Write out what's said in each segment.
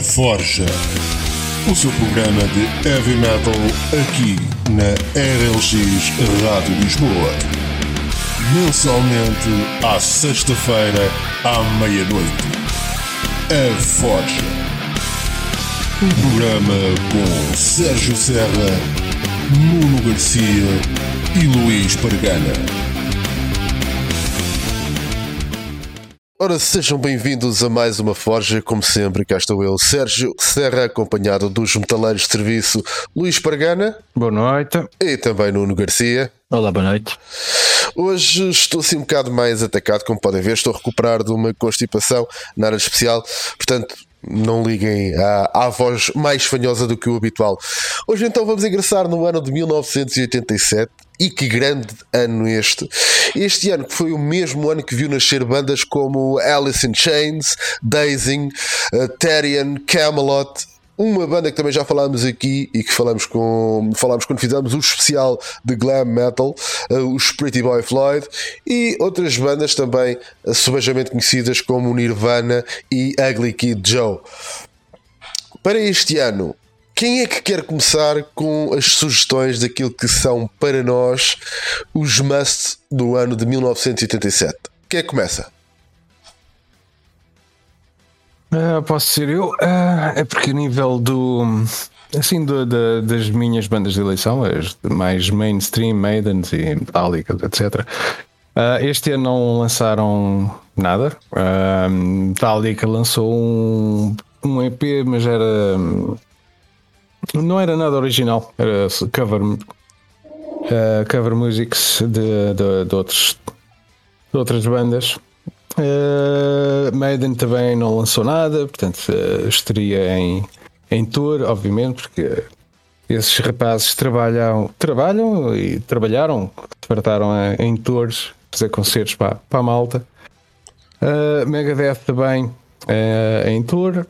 A Forja. O seu programa de heavy metal aqui na RLX Rádio Lisboa. Mensalmente à sexta-feira à meia-noite. A Forja. Um programa com Sérgio Serra, Nuno Garcia e Luís Pargana. Ora, sejam bem-vindos a mais uma Forja, como sempre, cá estou eu, Sérgio Serra, acompanhado dos metaleiros de serviço Luís Pargana. Boa noite. E também Nuno Garcia. Olá, boa noite. Hoje estou assim um bocado mais atacado, como podem ver, estou a recuperar de uma constipação na área especial, portanto não liguem à, à voz mais fanhosa do que o habitual. Hoje então vamos ingressar no ano de 1987 e que grande ano este. Este ano que foi o mesmo ano que viu nascer bandas como Alice in Chains, Dazing, uh, Therian, Camelot, uma banda que também já falámos aqui e que falamos com falámos quando fizemos o especial de glam metal, uh, os Pretty Boy Floyd e outras bandas também uh, subejamente conhecidas como Nirvana e Ugly Kid Joe. Para este ano, quem é que quer começar com as sugestões daquilo que são para nós os must do ano de 1987? Quem é que começa? Uh, posso ser eu? Uh, é porque a nível do. Assim, do, da, das minhas bandas de eleição, as mais mainstream, Maidens e Metallica, etc. Uh, ah, este ano não lançaram nada. Uh, Metallica lançou um, um EP, mas era. Não era nada original, era cover, cover musics de, de, de, outros, de outras bandas. Uh, Maiden também não lançou nada, portanto uh, estaria em, em tour, obviamente, porque esses rapazes trabalham, trabalham e trabalharam, trataram em tours, fazer concertos para, para a malta. Uh, Megadeth também uh, em tour.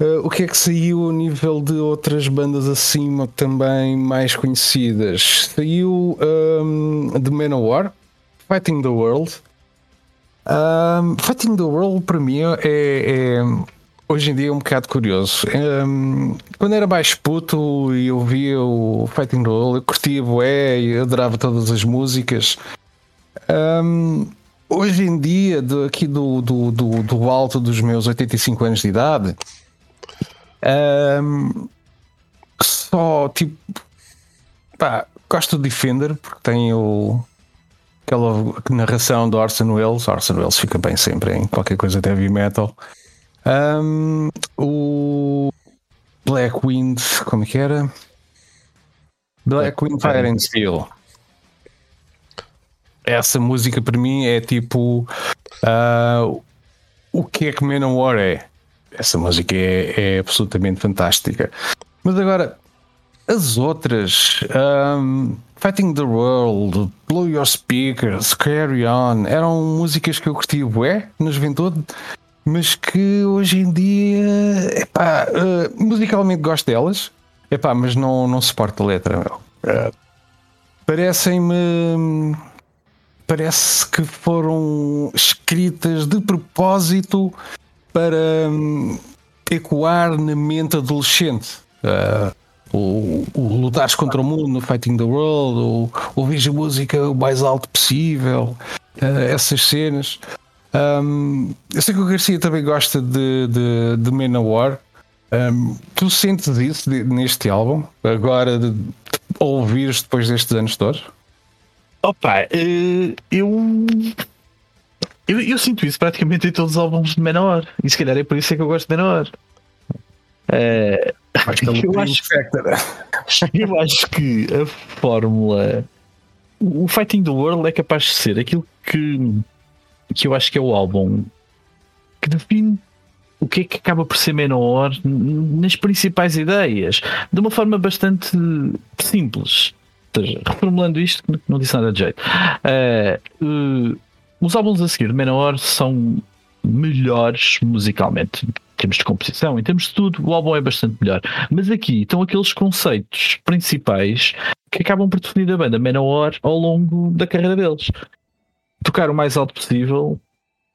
Uh, o que é que saiu a nível de outras bandas acima também mais conhecidas? Saiu um, The Manowar, Fighting the World, um, Fighting the World para mim é, é, hoje em dia um bocado curioso. Um, quando era mais puto e eu via o Fighting the World, eu curtia bué e adorava todas as músicas. Um, hoje em dia, do, aqui do, do, do, do, alto dos meus 85 anos de idade, só tipo pá, gosto de Defender porque tem o aquela narração do Orson Welles. Orson Welles fica bem sempre em qualquer coisa de heavy metal. Um, o Black Wind, como é que era? Black Wind Fire and Steel. Essa música para mim é tipo uh, o que é que Manowar é. Essa música é, é absolutamente fantástica. Mas agora, as outras. Um, Fighting the World, Blow Your Speakers, Carry On, eram músicas que eu curti bué na juventude, mas que hoje em dia, epá, uh, musicalmente gosto delas, epá, mas não, não suporto a letra. Uh, Parecem-me. Parece que foram escritas de propósito para um, ecoar na mente adolescente. Uh, o, o lutares contra o mundo no Fighting the World, ou ouvir a música o mais alto possível, uh, essas cenas. Um, eu sei que o Garcia também gosta de, de, de Manowar. Um, tu sentes isso de, neste álbum, agora de, de ouvires depois destes anos todos? Opa, uh, eu, eu, eu sinto isso praticamente em todos os álbuns de Manowar, e se calhar é por isso é que eu gosto de Manowar. É eu, acho, eu acho que a fórmula. O Fighting the World é capaz de ser aquilo que, que eu acho que é o álbum que define o que é que acaba por ser menor nas principais ideias, de uma forma bastante simples. Seja, reformulando isto, não disse nada de jeito. Uh, uh, os álbuns a seguir de Menor são melhores musicalmente termos de composição, em termos de tudo, o álbum é bastante melhor. Mas aqui estão aqueles conceitos principais que acabam por definir a banda Manowar ao longo da carreira deles. Tocar o mais alto possível,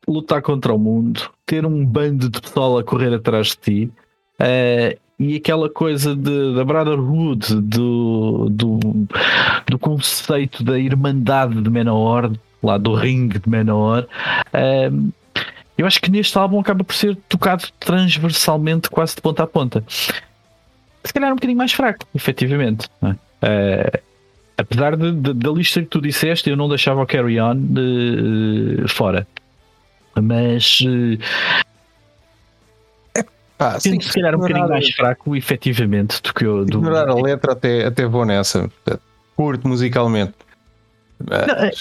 lutar contra o mundo, ter um bando de pessoal a correr atrás de ti. Uh, e aquela coisa de, da Brotherhood, do, do, do conceito da Irmandade de Menor, lá do ringue de Menor, um, eu acho que neste álbum acaba por ser tocado transversalmente, quase de ponta a ponta. Se calhar um bocadinho mais fraco, efetivamente. Uh, apesar de, de, da lista que tu disseste, eu não deixava o Carry On de, fora. Mas uh, ah, sim, se calhar um bocadinho mais fraco, efetivamente, do que eu. Do... Ignorar a letra, até, até vou nessa. Curto musicalmente. Não, é,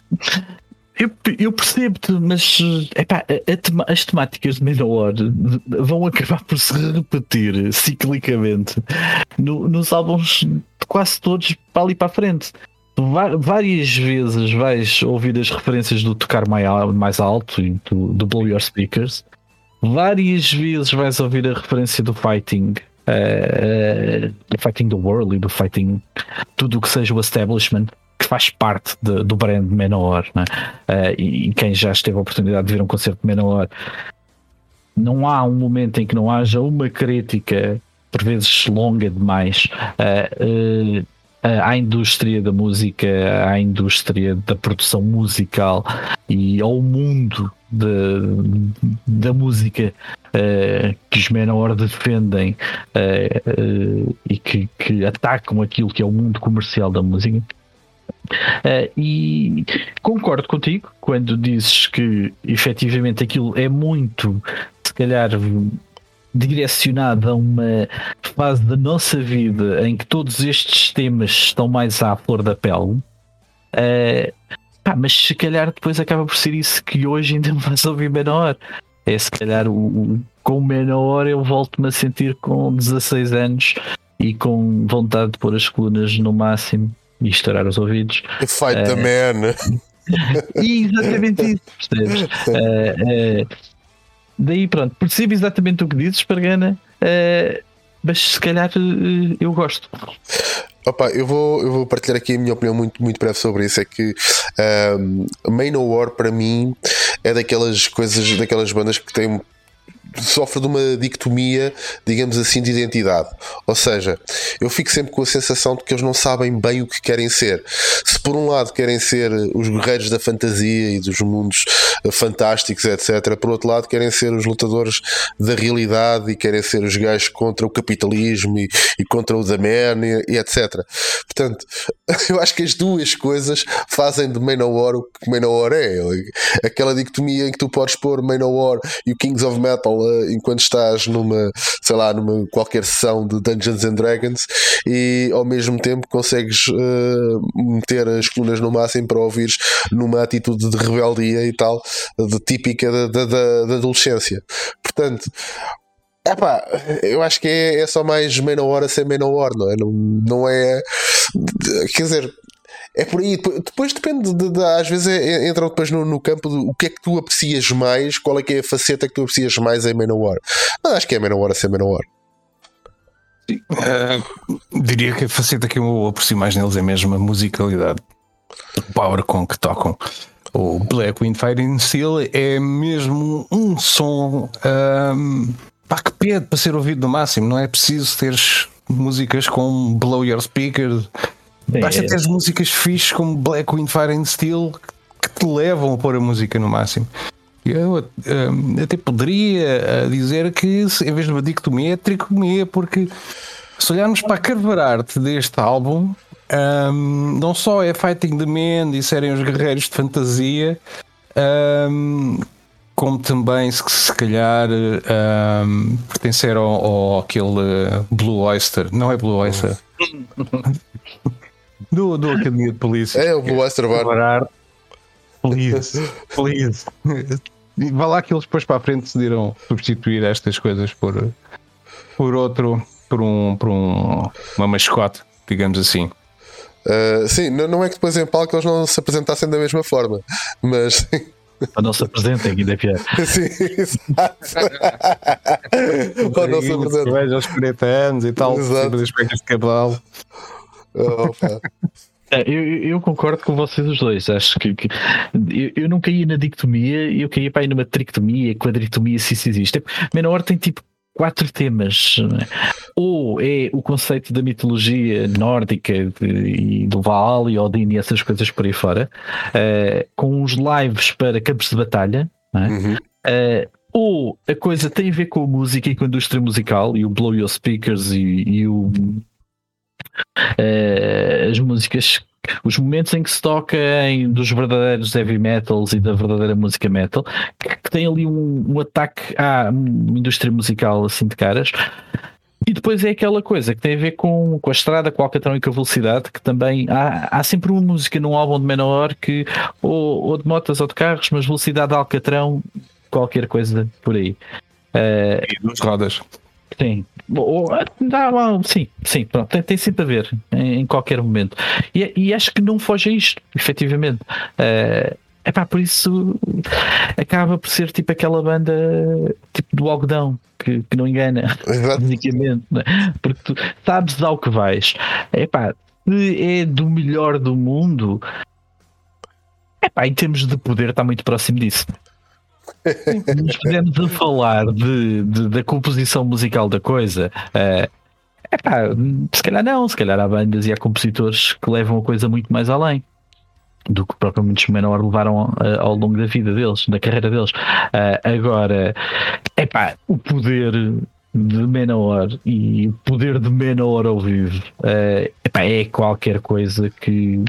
eu, eu percebo-te, mas epá, as temáticas de Menor vão acabar por se repetir ciclicamente no, nos álbuns quase todos para ali para a frente. Várias vezes vais ouvir as referências do tocar mais alto e do, do Blow Your Speakers várias vezes vais ouvir a referência do fighting, uh, do fighting the world e do fighting tudo o que seja o establishment que faz parte de, do brand Menor, né? uh, e, e, quem já esteve a oportunidade de ver um concerto de Menor, não há um momento em que não haja uma crítica, por vezes longa demais, uh, à indústria da música, à indústria da produção musical e ao mundo de, da música uh, que os Menor defendem uh, uh, e que, que, atacam aquilo que é o mundo comercial da música. E concordo contigo quando dizes que efetivamente aquilo é muito, se calhar, direcionado a uma fase da nossa vida em que todos estes temas estão mais à flor da pele. Uh, Pá, mas se calhar depois acaba por ser isso que hoje ainda me faz ouvir menor. É se calhar o, o com menor eu volto-me a sentir com 16 anos e com vontade de pôr as colunas no máximo e estourar os ouvidos. Fight uh, the eh, man. exatamente isso, percebes? Uh, uh, daí pronto, percebo exatamente o que dizes, Pargana, mas se calhar eu gosto. Opa, eu vou, eu vou partilhar aqui a minha opinião muito, muito breve sobre isso. É que um, Manowar para mim é daquelas coisas, daquelas bandas que têm sofre de uma dicotomia, digamos assim, de identidade. Ou seja, eu fico sempre com a sensação de que eles não sabem bem o que querem ser. Se por um lado querem ser os guerreiros da fantasia e dos mundos eh, fantásticos, etc., por outro lado querem ser os lutadores da realidade e querem ser os gajos contra o capitalismo e, e contra o Man e, e, etc. Portanto, eu acho que as duas coisas fazem de Manowar o que Manowar é. Aquela dicotomia em que tu podes pôr Manowar e o Kings of Metal enquanto estás numa, sei lá, numa qualquer sessão de Dungeons and Dragons e ao mesmo tempo consegues uh, meter as colunas no máximo para ouvires numa atitude de rebeldia e tal, de típica da, adolescência. Portanto, Epá, eu acho que é, é só mais meia hora sem meia hora, não é? Não, não é. Quer dizer, é por aí. Depois depende, de, de, às vezes é, é, entra depois no, no campo do o que é que tu aprecias mais, qual é que é a faceta que tu aprecias mais em Manowar. Mas acho que é Manowar a ser Manowar. Uh, diria que a faceta que eu aprecio mais neles é mesmo a musicalidade, o power com que tocam. O Black Wind Fighting Steel é mesmo um som um, pá, que pede para ser ouvido no máximo. Não é preciso teres músicas com Blow Your Speaker Basta ter músicas fixes como Black Wind Fire and Steel que te levam a pôr a música no máximo. Eu um, até poderia eh, dizer que em vez de uma dicotomia é tricomia, porque se olharmos para a cover art deste álbum, um, não só é Fighting the Men e serem os guerreiros de fantasia, um, como também se, se calhar um, pertencer ao, ao aquele Blue Oyster, não é Blue Oyster. do, do Academia de Polícia. É, o Blue Oyster Bar. Please, please. Vá lá que eles depois para a frente decidiram substituir estas coisas por, por outro, por um, por um, uma mascote, digamos assim. Uh, sim, não, não é que depois em palco eles não se apresentassem da mesma forma, mas. Ou não se apresentem, ainda é pior. Sim, exato. Ou não se apresentem. aos 40 anos e tal, sempre das de cabelo. É, eu, eu, concordo com vocês os dois. Acho que, que eu, eu, não caí na dictomia, eu caí para aí numa trictomia, quadritomia, se isso existe. Menor tem tipo quatro temas. É? Ou é o conceito da mitologia nórdica e do Vaal e Odin e essas coisas por aí fora, uh, com os lives para campos de batalha. É? Uhum. Uh, ou a coisa tem a ver com a música e com a indústria musical e o Blow Your Speakers e, e o uh, as músicas, os momentos em que se toca em, dos verdadeiros heavy metals e da verdadeira música metal, que, que tem ali um, um ataque à indústria musical assim de caras. E depois é aquela coisa que tem a ver com, com a estrada, com o alcatrão e com a velocidade, que também há, há sempre uma música num álbum de menor que ou, ou de motas ou de carros, mas velocidade de alcatrão, qualquer coisa por aí. Uh, e duas rodas. Sim, sim, sim, pronto, tem, tem sempre a ver em, em qualquer momento. E, e, acho que não foge a isto, efetivamente. Uh, epá, por isso acaba por ser tipo aquela banda tipo do algodão que, que não engana, basicamente, é? porque tu sabes ao que vais. Epá, se é do melhor do mundo, epá, em termos de poder, está muito próximo disso nos podemos a falar de, de, da composição musical da coisa, uh, epá, se calhar não, se calhar há bandas e há compositores que levam a coisa muito mais além do que propriamente os menor levaram uh, ao longo da vida deles, da carreira deles. Uh, agora, epá, o poder de menor e o poder de menor ao vivo uh, epá, é qualquer coisa que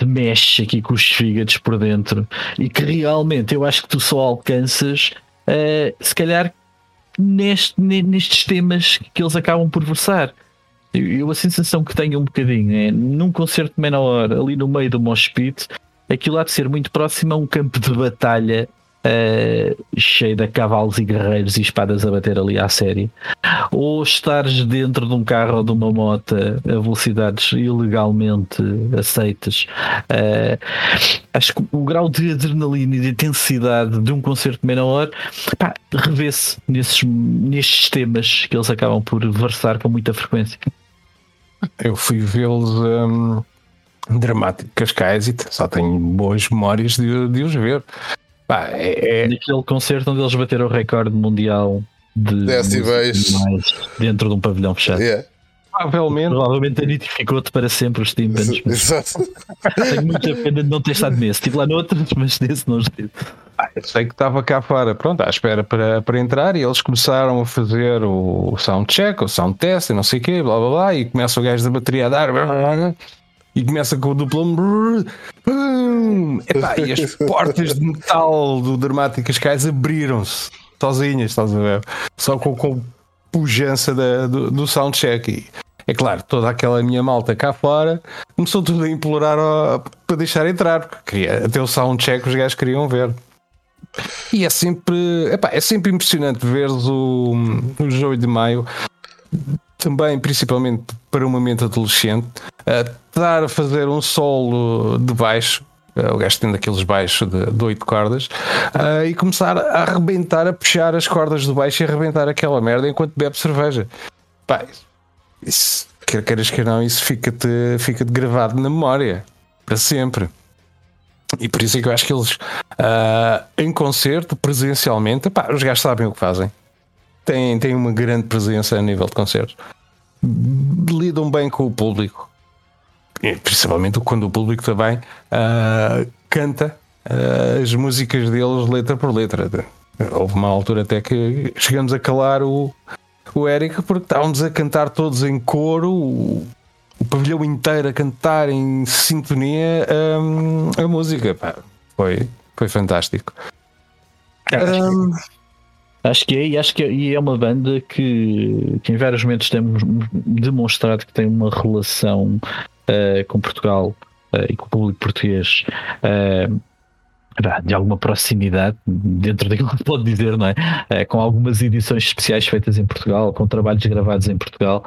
te mexe aqui com os fígados por dentro e que realmente eu acho que tu só alcanças uh, se calhar neste, nestes temas que eles acabam por versar. Eu, a sensação que tenho um bocadinho é num concerto menor ali no meio do mosh pit, aquilo há de ser muito próximo a um campo de batalha uh, cheio de cavalos e guerreiros e espadas a bater ali à série, ou estares dentro de um carro ou de uma moto a velocidades ilegalmente aceitas. Uh, acho que o grau de adrenalina e de intensidade de um concerto menor revê-se nesses, nestes temas que eles acabam por versar com muita frequência. Eu fui vê-los. Um dramático Cascais e só tenho boas memórias de, de os ver. Pá, é, é... Naquele concerto onde eles bateram o recorde mundial de decibéis dentro de um pavilhão fechado. Yeah. Provavelmente, provavelmente identificou-te para sempre os tímpanos. Exato. Tenho muita pena de não ter estado nesse. Estive lá noutros, mas nesse não estive. Ah, eu sei que estava cá fora, pronto, à espera para, para entrar e eles começaram a fazer o sound check, o sound test e não sei o quê, blá blá blá, e começa o gajo da bateria a dar e começa com o duplo. Epá, e as portas de metal do Dramáticas Cais abriram-se sozinhas, estás a ver? Só com, com a pujança da, do, do soundcheck. E, é claro, toda aquela minha malta cá fora começou tudo a implorar para deixar entrar, porque queria, até o soundcheck os gajos queriam ver. E é sempre, epá, é sempre impressionante ver o, o Joey de Maio também, principalmente para uma mente adolescente, a estar a fazer um solo de baixo. O gajo tem daqueles baixos de, de 8 cordas e começar a arrebentar, a puxar as cordas do baixo e arrebentar aquela merda enquanto bebe cerveja. Pá, isso, quer queiras que não, isso fica-te fica -te gravado na memória para sempre. E por isso é que eu acho que eles, uh, em concerto, presencialmente, pá, os gajos sabem o que fazem têm, têm uma grande presença a nível de concertos. Lidam bem com o público, principalmente quando o público também uh, canta uh, as músicas deles letra por letra. Houve uma altura até que chegamos a calar o, o Eric porque estávamos a cantar todos em coro, o, o pavilhão inteiro a cantar em sintonia um, a música. Pá, foi, foi fantástico. Um, Acho que é, e acho que é, e é uma banda que, que em vários momentos temos demonstrado que tem uma relação uh, com Portugal uh, e com o público português uh, de alguma proximidade, dentro daquilo que pode dizer, não é? com algumas edições especiais feitas em Portugal, com trabalhos gravados em Portugal.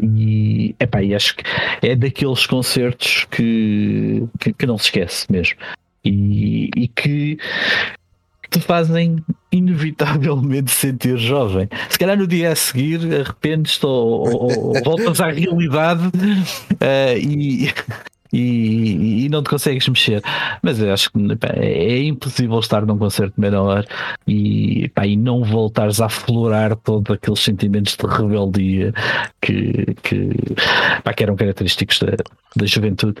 e, epá, e acho que é daqueles concertos que, que, que não se esquece mesmo. E, e que te fazem inevitavelmente sentir jovem. Se calhar no dia a seguir arrependes-te ou, ou, ou, voltas à realidade uh, e, e, e, não te consegues mexer. Mas eu acho que pá, é impossível estar num concerto menor e, pá, e não voltares a aflorar todos aqueles sentimentos de rebeldia que, que, pá, que eram característicos da, da juventude.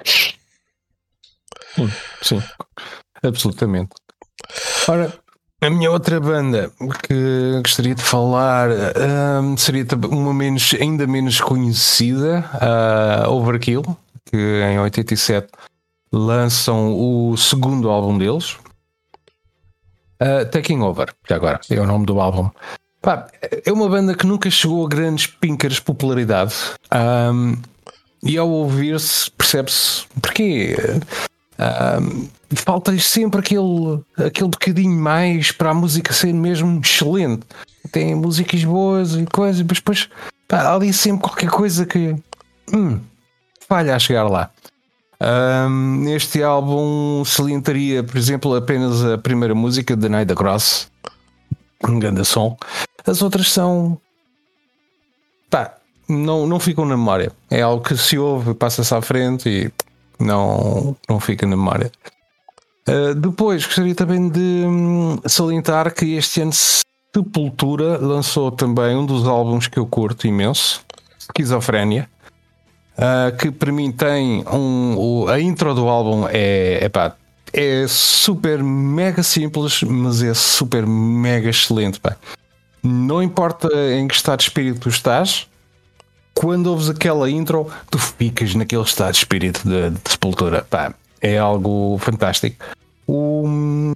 Sim, absolutamente. Ora, a minha outra banda que gostaria de falar um, seria uma menos, ainda menos conhecida, uh, Overkill, que em 87 lançam o segundo álbum deles, uh, Taking Over, que agora é o nome do álbum. Pá, é uma banda que nunca chegou a grandes pincas de popularidade. Um, e ao ouvir-se, percebe-se porquê. Um, falta-lhes sempre aquele, aquele bocadinho mais para a música ser mesmo excelente. Tem músicas boas e coisas, mas depois pá, há ali sempre qualquer coisa que hum, falha a chegar lá. Um, neste álbum salientaria, por exemplo, apenas a primeira música, The Night Cross, um grande som. As outras são pá, não, não ficam na memória. É algo que se ouve, passa-se à frente e não, não fica na memória. Uh, depois gostaria também de hum, salientar que este ano Sepultura lançou também um dos álbuns que eu curto imenso, Esquizofrénia, uh, que para mim tem um. O, a intro do álbum é, epá, é super mega simples, mas é super mega excelente. Pá. Não importa em que estado de espírito tu estás, quando ouves aquela intro, tu ficas naquele estado de espírito de, de sepultura. Pá, é algo fantástico. O,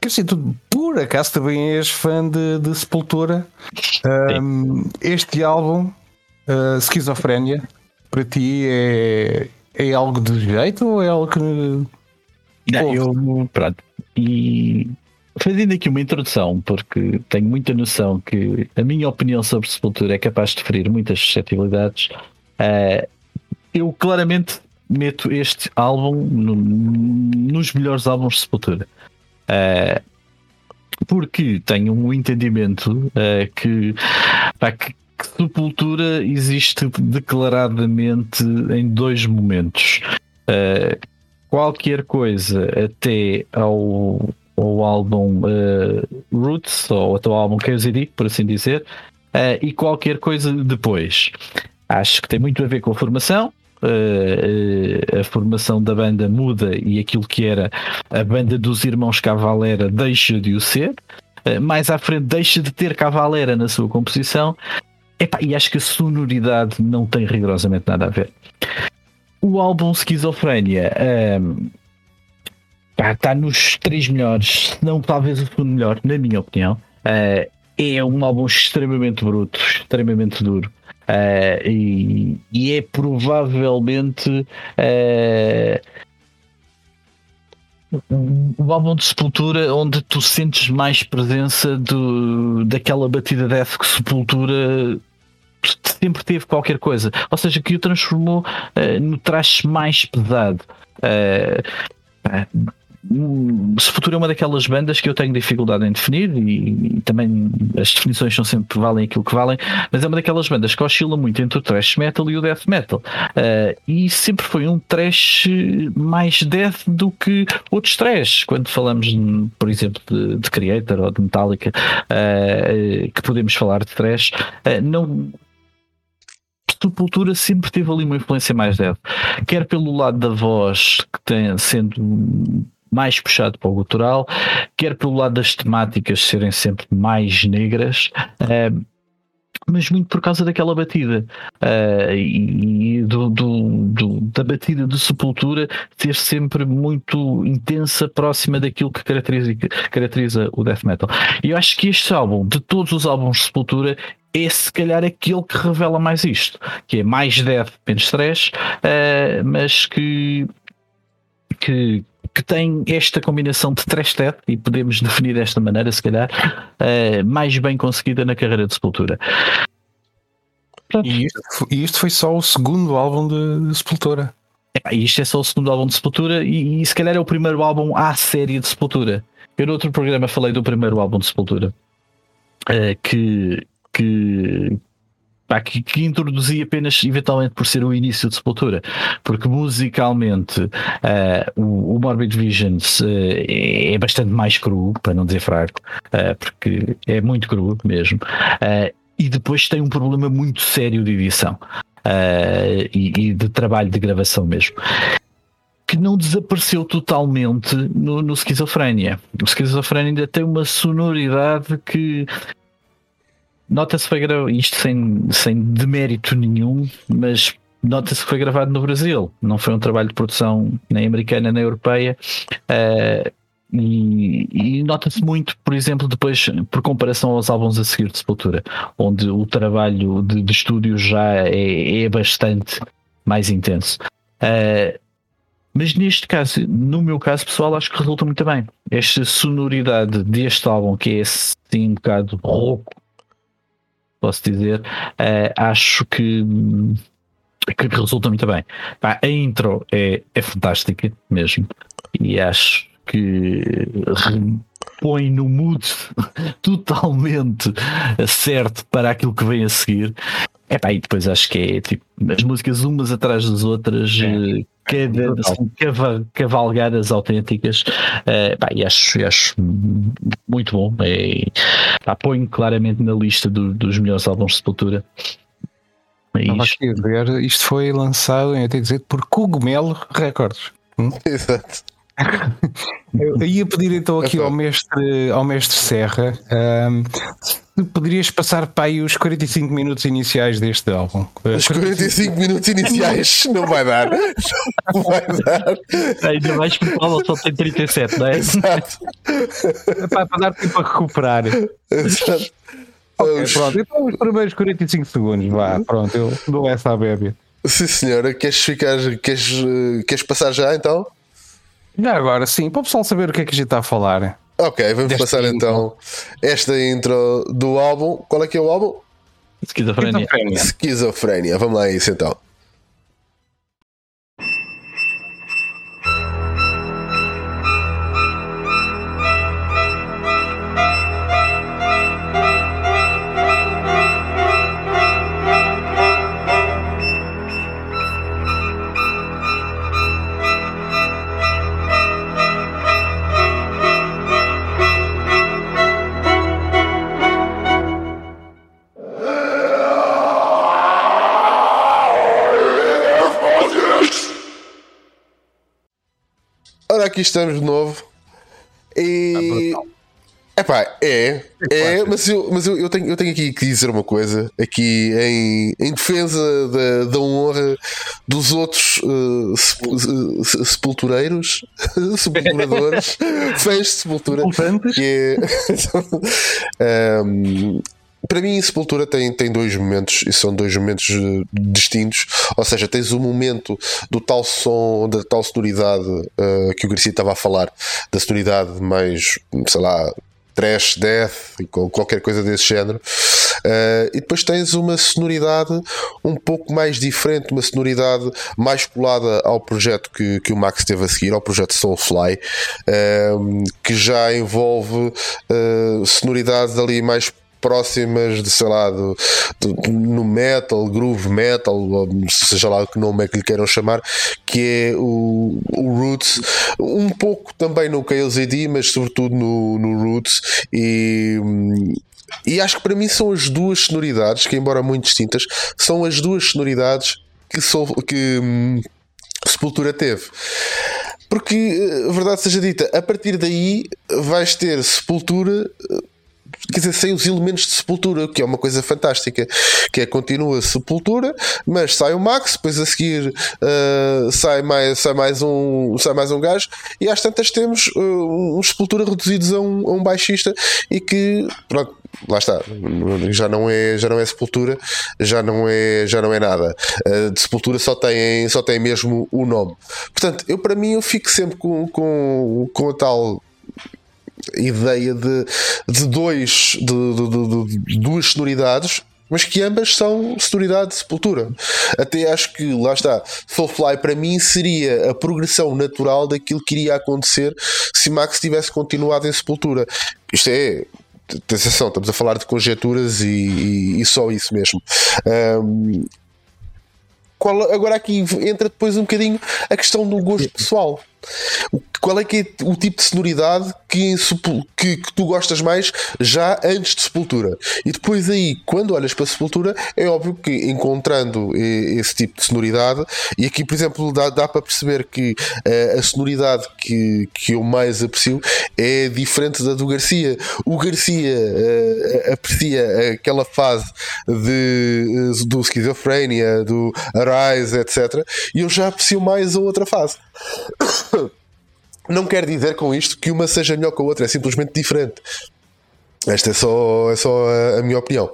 quer dizer, tu por acaso também és fã de, de Sepultura. Um, este álbum, uh, Esquizofrénia, para ti é, é algo de jeito ou é algo que. Não, eu, pronto. E fazendo aqui uma introdução, porque tenho muita noção que a minha opinião sobre Sepultura é capaz de ferir muitas suscetibilidades. Uh, eu claramente meto este álbum no, nos melhores álbuns de Sepultura. Uh, porque tenho um entendimento uh, que, pá, que, que, Sepultura existe declaradamente em dois momentos. Uh, qualquer coisa até ao, ao álbum Roots, ou até ao álbum KZD, por assim dizer, e qualquer coisa depois. Acho que tem muito a ver com a formação, uh, a formação da banda muda e aquilo que era a banda dos irmãos Cavalera deixa de o ser. Uh, mais à frente deixa de ter Cavalera na sua composição. E acho que a sonoridade não tem rigorosamente nada a ver. O álbum Esquizofrénia está nos três melhores, se não talvez o segundo melhor, na minha opinião. Uh, é um álbum extremamente bruto, extremamente duro. Uh, e, e, é provavelmente uh, o álbum de Sepultura onde tu sentes mais presença do, daquela batida death que Sepultura sempre teve qualquer coisa, ou seja, que o transformou uh, no traje mais pesado. Uh, se Futuro é uma daquelas bandas que eu tenho dificuldade em definir e, e, também as definições são sempre valem aquilo que valem, mas é uma daquelas bandas que oscila muito entre o thrash metal e o death metal. Uh, e sempre foi um thrash mais death do que outros thrash. Quando falamos por exemplo de, de Creator ou de Metallica uh, que podemos falar de thrash uh, não Sepultura sempre teve ali uma influência mais death quer pelo lado da voz que tem sendo mais puxado para o gutural, quer pelo lado das temáticas serem sempre mais negras. Uh, mas muito por causa daquela batida uh, e do, do, do, da batida de Sepultura ser sempre muito intensa, próxima daquilo que caracteriza, caracteriza o death metal. E eu acho que este álbum, de todos os álbuns de Sepultura, é se calhar aquele que revela mais isto, que é mais death, menos stress, uh, mas que, que, que tem esta combinação de trash death, e podemos definir desta maneira, se calhar, uh, mais bem conseguida na carreira de Sepultura. E isto, e isto, foi só o segundo álbum de, de Sepultura. É, isto é só o segundo álbum de Sepultura e, e, se calhar é o primeiro álbum à série de Sepultura. Eu no outro programa falei do primeiro álbum de Sepultura uh, que, que, pá, que, que introduzi apenas eventualmente por ser o início de Sepultura, porque musicalmente uh, o, o, Morbid Visions uh, é, é bastante mais cru, para não dizer fraco, uh, porque é muito cru mesmo, e depois tem um problema muito sério de edição e, e de trabalho de gravação mesmo que não desapareceu totalmente no, no Esquizofrénia. O Esquizofrénia ainda tem uma sonoridade que Nota-se foi gravado, isto sem, sem demérito nenhum, mas nota-se que foi gravado no Brasil, não foi um trabalho de produção nem americana nem europeia. Uh, e, e nota-se muito, por exemplo, depois, por comparação aos álbuns a seguir de Sepultura, onde o trabalho de, de estúdio já é, é, bastante mais intenso. Uh, mas neste caso, no meu caso pessoal, acho que resulta muito bem. Esta sonoridade deste álbum, que é assim um bocado rouco, posso dizer, uh, acho que, que resulta muito bem. Pá, a intro é, é fantástica mesmo e acho que põe no mood totalmente certo para aquilo que vem a seguir. É pá, e depois acho que é tipo as músicas umas atrás das outras, é. Cada, são cavalgadas autênticas. Uh, pá, e acho, acho muito bom. É, pá, ponho claramente na lista do, dos melhores álbuns de Sepultura. É isto. Ver, isto foi lançado, eu tenho que dizer, por Cogumelo Records. Hum? Exato. Eu ia pedir então aqui ao mestre, ao mestre Serra um, se poderias passar para aí os 45 minutos iniciais deste álbum. Os 45 minutos iniciais não vai dar. Não vai dar. Ainda mais porque o álbum só tem 37, não é? Exato. Para, para dar tempo a recuperar. Exato. Okay, pronto, então os primeiros 45 segundos, vá, pronto, eu dou essa à bébia. Sim, senhora, queres ficar, queres, queres passar já então? Já agora, sim, para o pessoal saber o que é que a gente está a falar. Ok, vamos passar intro. então esta intro do álbum. Qual é que é o álbum? Esquizofrenia. Esquizofrenia. Esquizofrenia. Vamos lá a isso então. Aqui estamos de novo. E. Ah, Epá, é, é, mas, eu, mas eu, eu, tenho, eu tenho aqui que dizer uma coisa, aqui em, em defesa da, da honra dos outros uh, sepultureiros, sepulturadores, fãs de sepultura, que é. um, para mim, Sepultura tem, tem dois momentos e são dois momentos eh, distintos. Ou seja, tens o momento do tal som, da tal sonoridade uh, que o Garcia estava a falar, da sonoridade mais, sei lá, trash, death, qualquer coisa desse género. Uh, e depois tens uma sonoridade um pouco mais diferente, uma sonoridade mais colada ao projeto que, que o Max teve a seguir, ao projeto Soulfly, uh, que já envolve uh, sonoridades ali mais próximas de, sei lá, do, do, no metal, groove metal, seja lá o que nome é que lhe queiram chamar, que é o, o Roots, um pouco também no KLZD, mas sobretudo no, no Roots, e, e acho que para mim são as duas sonoridades, que embora muito distintas, são as duas sonoridades que, sou, que hum, Sepultura teve. Porque, a verdade seja dita, a partir daí vais ter Sepultura quer dizer, sem os elementos de sepultura, que é uma coisa fantástica, que é continua sepultura, mas sai o Max, depois a seguir uh, sai, mais, sai, mais um, sai mais um gajo, e às tantas temos uh, um sepultura reduzidos a um, a um baixista e que pronto, lá está, já não é, já não é sepultura, já não é, já não é nada. Uh, de sepultura só tem, só tem mesmo o nome. Portanto, eu para mim eu fico sempre com, com, com a tal ideia de, de dois de, de, de, duas sonoridades mas que ambas são sonoridade de sepultura. Até acho que, lá está, Soulfly para mim seria a progressão natural daquilo que iria acontecer se Max tivesse continuado em sepultura. Isto é. Atenção, estamos a falar de conjecturas e, e, e só isso mesmo. Um, qual, agora aqui entra depois um bocadinho a questão do gosto pessoal. Qual é que é o tipo de sonoridade que, que, que, tu gostas mais já antes de Sepultura? E depois aí, quando olhas para Sepultura, é óbvio que encontrando esse tipo de sonoridade, e aqui, por exemplo, dá, dá para perceber que uh, a sonoridade que, que eu mais aprecio é diferente da do Garcia. O Garcia uh, aprecia aquela fase de, do Schizophrenia, do Arise, etc. E eu já aprecio mais a outra fase. Não quer dizer com isto que uma seja melhor que a outra, é simplesmente diferente. Esta é só, é só a, a minha opinião.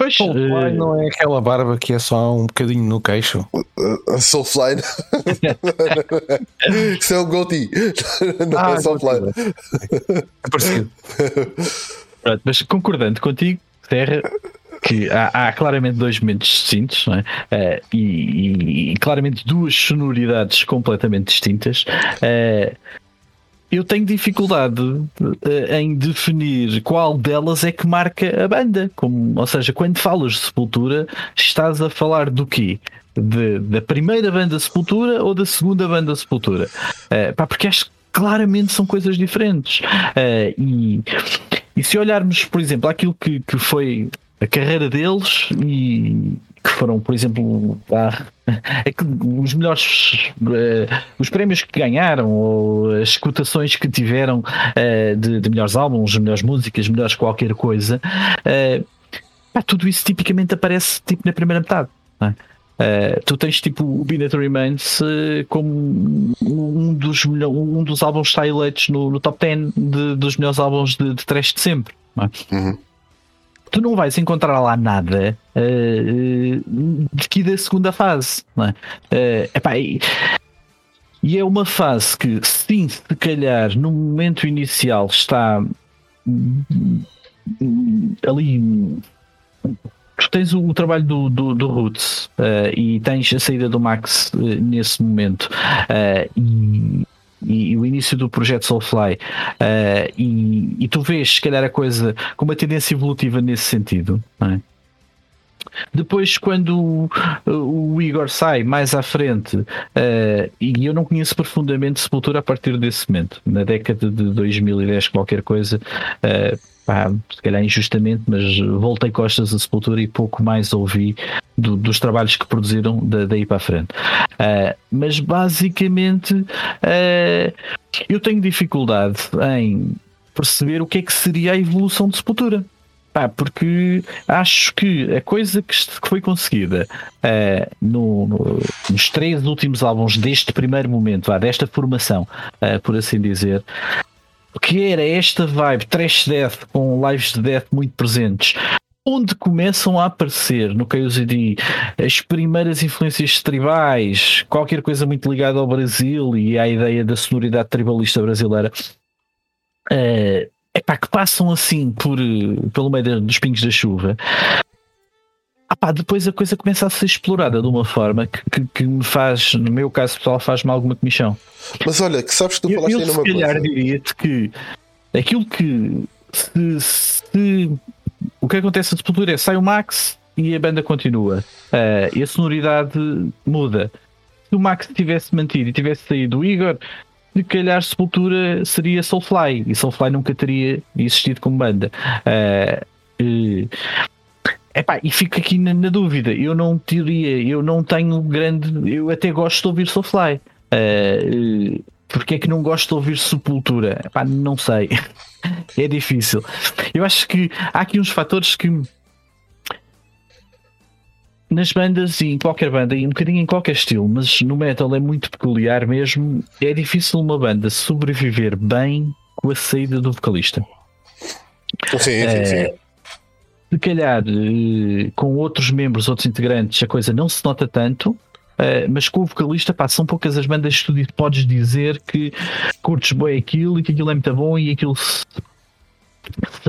Pois, Soulfly uh... não é aquela barba que é só um bocadinho no queixo. Uh, Soulfly Isso é um goatee. Não é ah, é Soulfly. É parecido. mas concordando contigo, Terra, que há, há, claramente dois momentos distintos é? uh, e, e, e, claramente duas sonoridades completamente distintas. Uh, eu tenho dificuldade uh, em definir qual delas é que marca a banda. Como, ou seja, quando falas de Sepultura, estás a falar do quê? De, da primeira banda Sepultura ou da segunda banda Sepultura? Uh, pá, porque acho que claramente são coisas diferentes. Uh, e, e se olharmos, por exemplo, aquilo que, que foi a carreira deles e que foram, por exemplo, é que os melhores uh, os prémios que ganharam ou as cotações que tiveram uh, de, de, melhores álbuns, melhores músicas, melhores qualquer coisa, uh, pá, tudo isso tipicamente aparece tipo na primeira metade. Uh, tu tens tipo o Binary Remains uh, como um dos, um dos álbuns que está eleitos no, no top 10 de, dos melhores álbuns de, de trash de sempre. É? Uhum tu não vais encontrar lá nada uh, de que da segunda fase. Não é? Uh, epá, e, e, é uma fase que, sim, se calhar no momento inicial está ali. Tu tens o, o trabalho do, do, do Roots uh, e tens a saída do Max nesse momento, e e, e, o início do projeto Soulfly uh, e, e, tu vês se calhar a coisa com uma tendência evolutiva nesse sentido é? Depois, quando o, o, Igor sai mais à frente, uh, e eu não conheço profundamente Sepultura a partir desse momento, na década de 2010, qualquer coisa, uh, pá, se calhar injustamente, mas voltei costas a Sepultura e pouco mais ouvi do, dos trabalhos que produziram da, daí para a frente. Uh, mas basicamente uh, eu tenho dificuldade em perceber o que é que seria a evolução de Sepultura. Pá, porque acho que a coisa que foi conseguida uh, no, no, nos três últimos álbuns deste primeiro momento, ah, desta formação, uh, por assim dizer, que era esta vibe trash death com lives de death muito presentes, onde começam a aparecer no KOZD as primeiras influências tribais, qualquer coisa muito ligada ao Brasil e à ideia da sonoridade tribalista brasileira. Uh, epá, que passam assim por, pelo meio dos pingos da chuva. Ah pá, depois a coisa começa a ser explorada de uma forma que, que, que me faz, no meu caso pessoal, faz-me alguma comissão. Mas olha, que sabes que tu falaste eu, eu, numa coisa. Se calhar diria-te que aquilo que se, se, o que acontece a Sepultura é sai o Max e a banda continua uh, e a sonoridade muda. Se o Max tivesse mantido e tivesse saído o Igor, de calhar Sepultura seria Soulfly e Soulfly nunca teria existido como banda. Uh, uh, Epá, e fico aqui na, na, dúvida. Eu não teria, eu não tenho grande. Eu até gosto de ouvir Soulfly. Uh, porque é que não gosto de ouvir Sepultura? Epá, não sei. é difícil. Eu acho que há aqui uns fatores que nas bandas e em qualquer banda, e um bocadinho em qualquer estilo, mas no metal é muito peculiar mesmo. É difícil uma banda sobreviver bem com a saída do vocalista. Sim, sim, sim. Uh, se calhar eh, com outros membros, outros integrantes, a coisa não se nota tanto. Uh, mas com o vocalista, pá, são poucas as bandas que tu podes dizer que curtes bem aquilo e que aquilo é muito bom e aquilo se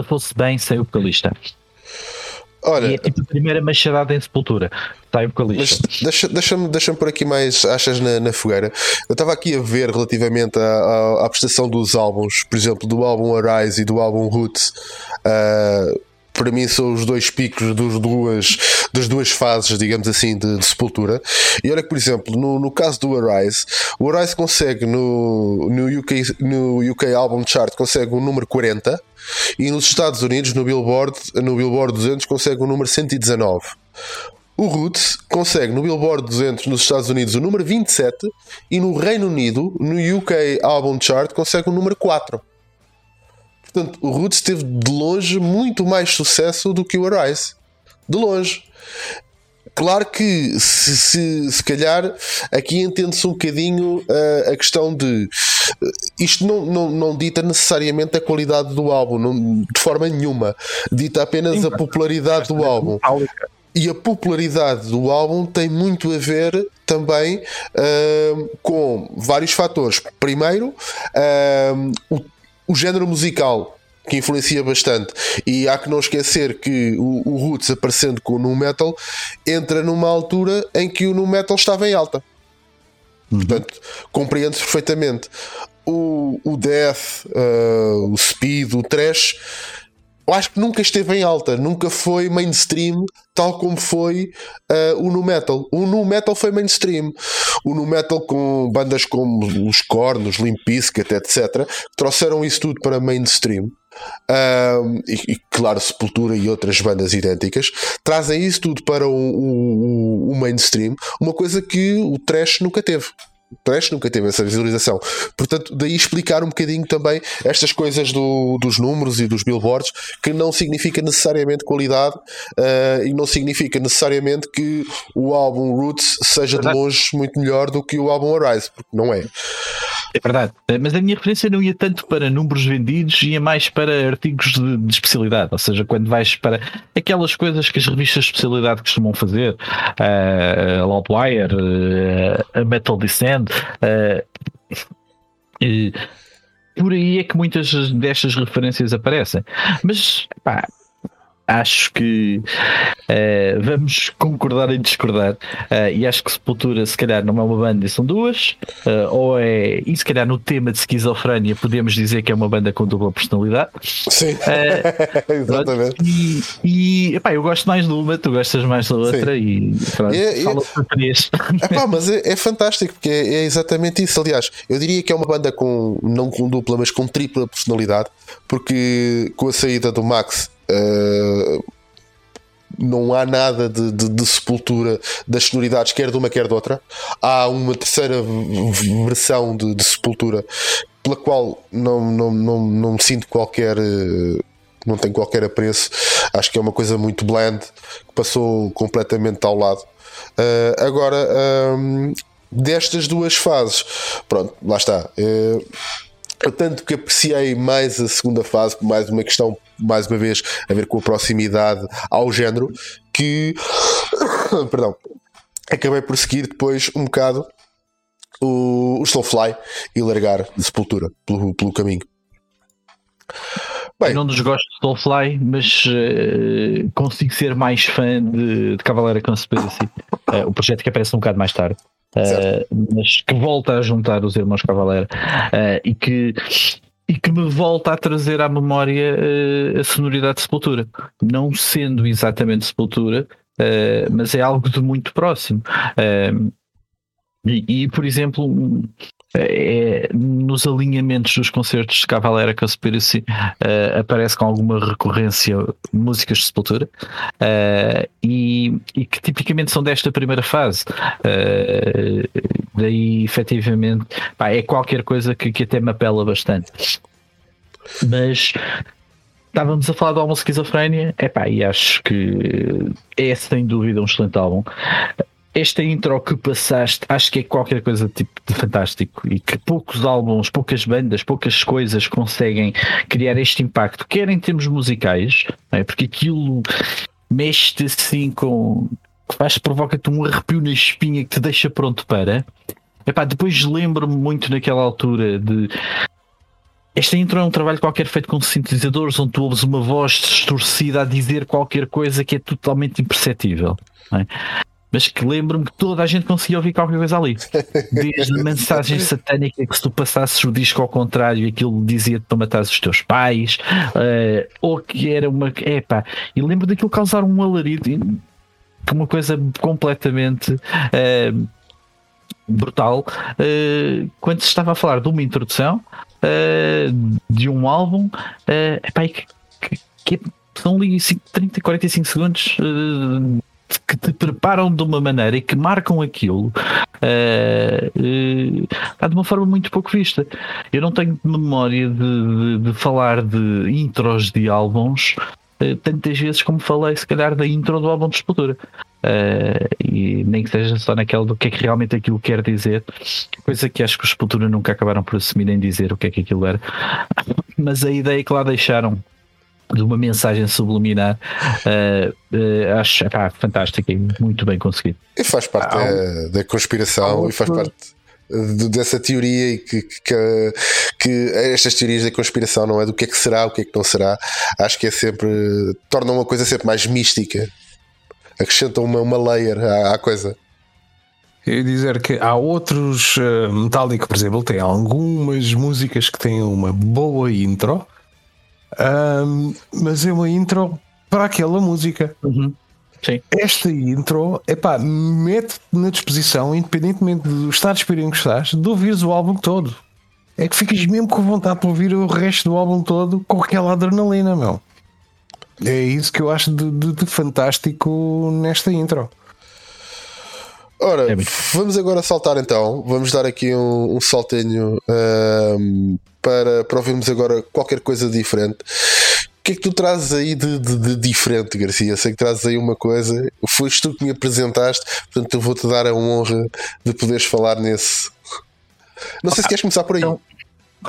fosse bem sem o vocalista. Olha, e é tipo a primeira machadada em sepultura. Está. Mas deixa-me deixa deixa por aqui mais achas na, na fogueira. Eu estava aqui a ver relativamente à, à, à, prestação dos álbuns, por exemplo, do álbum Arise e do álbum Roots. Uh, para mim são os dois picos dos duas, das duas fases, digamos assim, de, de, sepultura. E olha que, por exemplo, no, no caso do Arise, o Arise consegue no, no, UK, no UK Album Chart consegue o número 40 e nos Estados Unidos, no Billboard, no Billboard 200, consegue o número 119. O Roots consegue no Billboard 200 nos Estados Unidos o número 27 e no Reino Unido, no UK Album Chart, consegue o número 4. Portanto, o Roots teve de longe muito mais sucesso do que o Arise. De longe. Claro que se, se, se calhar aqui entende-se um bocadinho uh, a questão de isto não, não, não dita necessariamente a qualidade do álbum, não, de forma nenhuma, dita apenas Sim, a popularidade do álbum. E a popularidade do álbum tem muito a ver também uh, com vários fatores. Primeiro, o o género musical que influencia bastante. E há que não esquecer que o, o Roots aparecendo com o Nu Metal entra numa altura em que o Nu Metal estava em alta. Portanto, compreende-se perfeitamente. O, o Death, uh, o Speed, o Trash eu acho que nunca esteve em alta, nunca foi mainstream, tal como foi uh, o nu metal. O nu metal foi mainstream. O nu metal com bandas como os Cornos, Limp Bizkit, etc., trouxeram isso tudo para mainstream. Uh, e, e, claro, Sepultura e outras bandas idênticas trazem isso tudo para o, o, o mainstream, uma coisa que o trash nunca teve. Trash nunca teve essa visualização. Portanto, daí explicar um bocadinho também estas coisas do, dos números e dos billboards, que não significa necessariamente qualidade uh, e não significa necessariamente que o álbum Roots seja de longe muito melhor do que o álbum Arise, porque não é. É verdade, mas a minha referência não ia tanto para números vendidos, ia mais para artigos de, de especialidade, ou seja, quando vais para aquelas coisas que as revistas de especialidade costumam fazer, uh, a Loudwire, uh, a Metal Descent, uh, por aí é que muitas destas referências aparecem. Mas pá, acho que uh, vamos concordar em discordar. Uh, e acho que Sepultura, se calhar, não é uma banda, são duas. Uh, ou é. E se calhar no tema de esquizofrénia podemos dizer que é uma banda com dupla personalidade. Sim. Exatamente. E, e epá, eu gosto mais de uma, tu gostas mais da outra. Sim. E pronto, é, fala é, epá, Mas é, é, fantástico, porque é, é exatamente isso. Aliás, eu diria que é uma banda com, não com dupla, mas com tripla personalidade, porque com a saída do Max Uh, não há nada de, de, de, sepultura das sonoridades, quer de uma, quer de outra. Há uma terceira versão de, de sepultura pela qual não, não, não, não me sinto qualquer. Eh, não tem qualquer apreço. Acho que é uma coisa muito bland que passou completamente ao lado. Uh, agora, um, destas duas fases, pronto, lá está. Uh, eu tanto que apreciei mais a segunda fase, por mais uma questão, mais uma vez, a ver com a proximidade ao género, que perdão, acabei por seguir depois um bocado o, o Soulfly e largar de sepultura pelo, pelo caminho. Bem, eu não desgosto de Soulfly, mas uh, consigo ser mais fã de, de Cavaleira Conspiracy, uh, o projeto que aparece um bocado mais tarde. Uh, mas que volta a juntar os irmãos Cavaleira uh, e que e que me volta a trazer à memória uh, a sonoridade de Sepultura, não sendo exatamente Sepultura, mas é algo de muito próximo. E, e, por exemplo, é, nos alinhamentos dos concertos de Cavalera Conspiracy uh, aparece com alguma recorrência músicas de Sepultura uh, e, e, que tipicamente são desta primeira fase. Uh, daí, efetivamente, pá, é qualquer coisa que, que até me apela bastante. Mas estávamos a falar do álbum Esquizofrénia, epá, e acho que é sem dúvida um excelente álbum esta intro que passaste, acho que é qualquer coisa tipo de fantástico e que poucos álbuns, poucas bandas, poucas coisas conseguem criar este impacto, quer em termos musicais, é? porque aquilo mexe-te assim com. faz provoca-te um arrepio na espinha que te deixa pronto para. Epá, depois lembro-me muito naquela altura de esta intro é um trabalho qualquer feito com sintetizadores, onde tu ouves uma voz distorcida a dizer qualquer coisa que é totalmente imperceptível. É? Mas que lembro-me que toda a gente conseguia ouvir qualquer coisa ali. Desde a mensagem satânica que se tu passasses o disco ao contrário, aquilo dizia-te para matar os teus pais, uh, ou que era uma. Epá, e lembro daquilo causar um alarido, uma coisa completamente. Uh, brutal uh, quando se estava a falar de uma introdução de um álbum epá, que, que, que, são ali 30, 45 segundos que te preparam de uma maneira e que marcam aquilo uh, uh, de uma forma muito pouco vista. Eu não tenho memória de, de, de falar de intros de álbuns uh, tantas vezes como falei, se calhar, da intro do álbum de Sepultura. Uh, e nem que seja só naquela do que é que realmente aquilo quer dizer, coisa que acho que os Sepultura nunca acabaram por assumir nem dizer o que é que aquilo era, mas a ideia que lá deixaram de uma mensagem subliminar uh, uh, acho pá, fantástica e muito bem conseguido. E faz parte ah, da, da, conspiração e faz parte dessa teoria e que, que, que, estas teorias da conspiração não é do que é que será, o que é que não será, acho que é sempre torna uma coisa sempre mais mística acrescentam uma, uma layer à, à coisa. Eu dizer que há outros uh, Metallica, por exemplo, tem algumas músicas que têm uma boa intro, um, mas é uma intro para aquela música. Uhum. Esta intro, epá, mete na disposição, independentemente do estado de espírito em que estás, de ouvires o álbum todo. É que ficas mesmo com vontade de ouvir o resto do álbum todo com aquela adrenalina, meu. É isso que eu acho de, de, de fantástico nesta intro. Ora, é vamos agora saltar então. Vamos dar aqui um, um saltinho um, para, para ouvirmos agora qualquer coisa diferente. O que é que tu trazes aí de, de, de diferente, Garcia? Sei que trazes aí uma coisa. Foste tu que me apresentaste, portanto eu vou-te dar a honra de poderes falar nesse. Não sei se queres começar por aí. Então,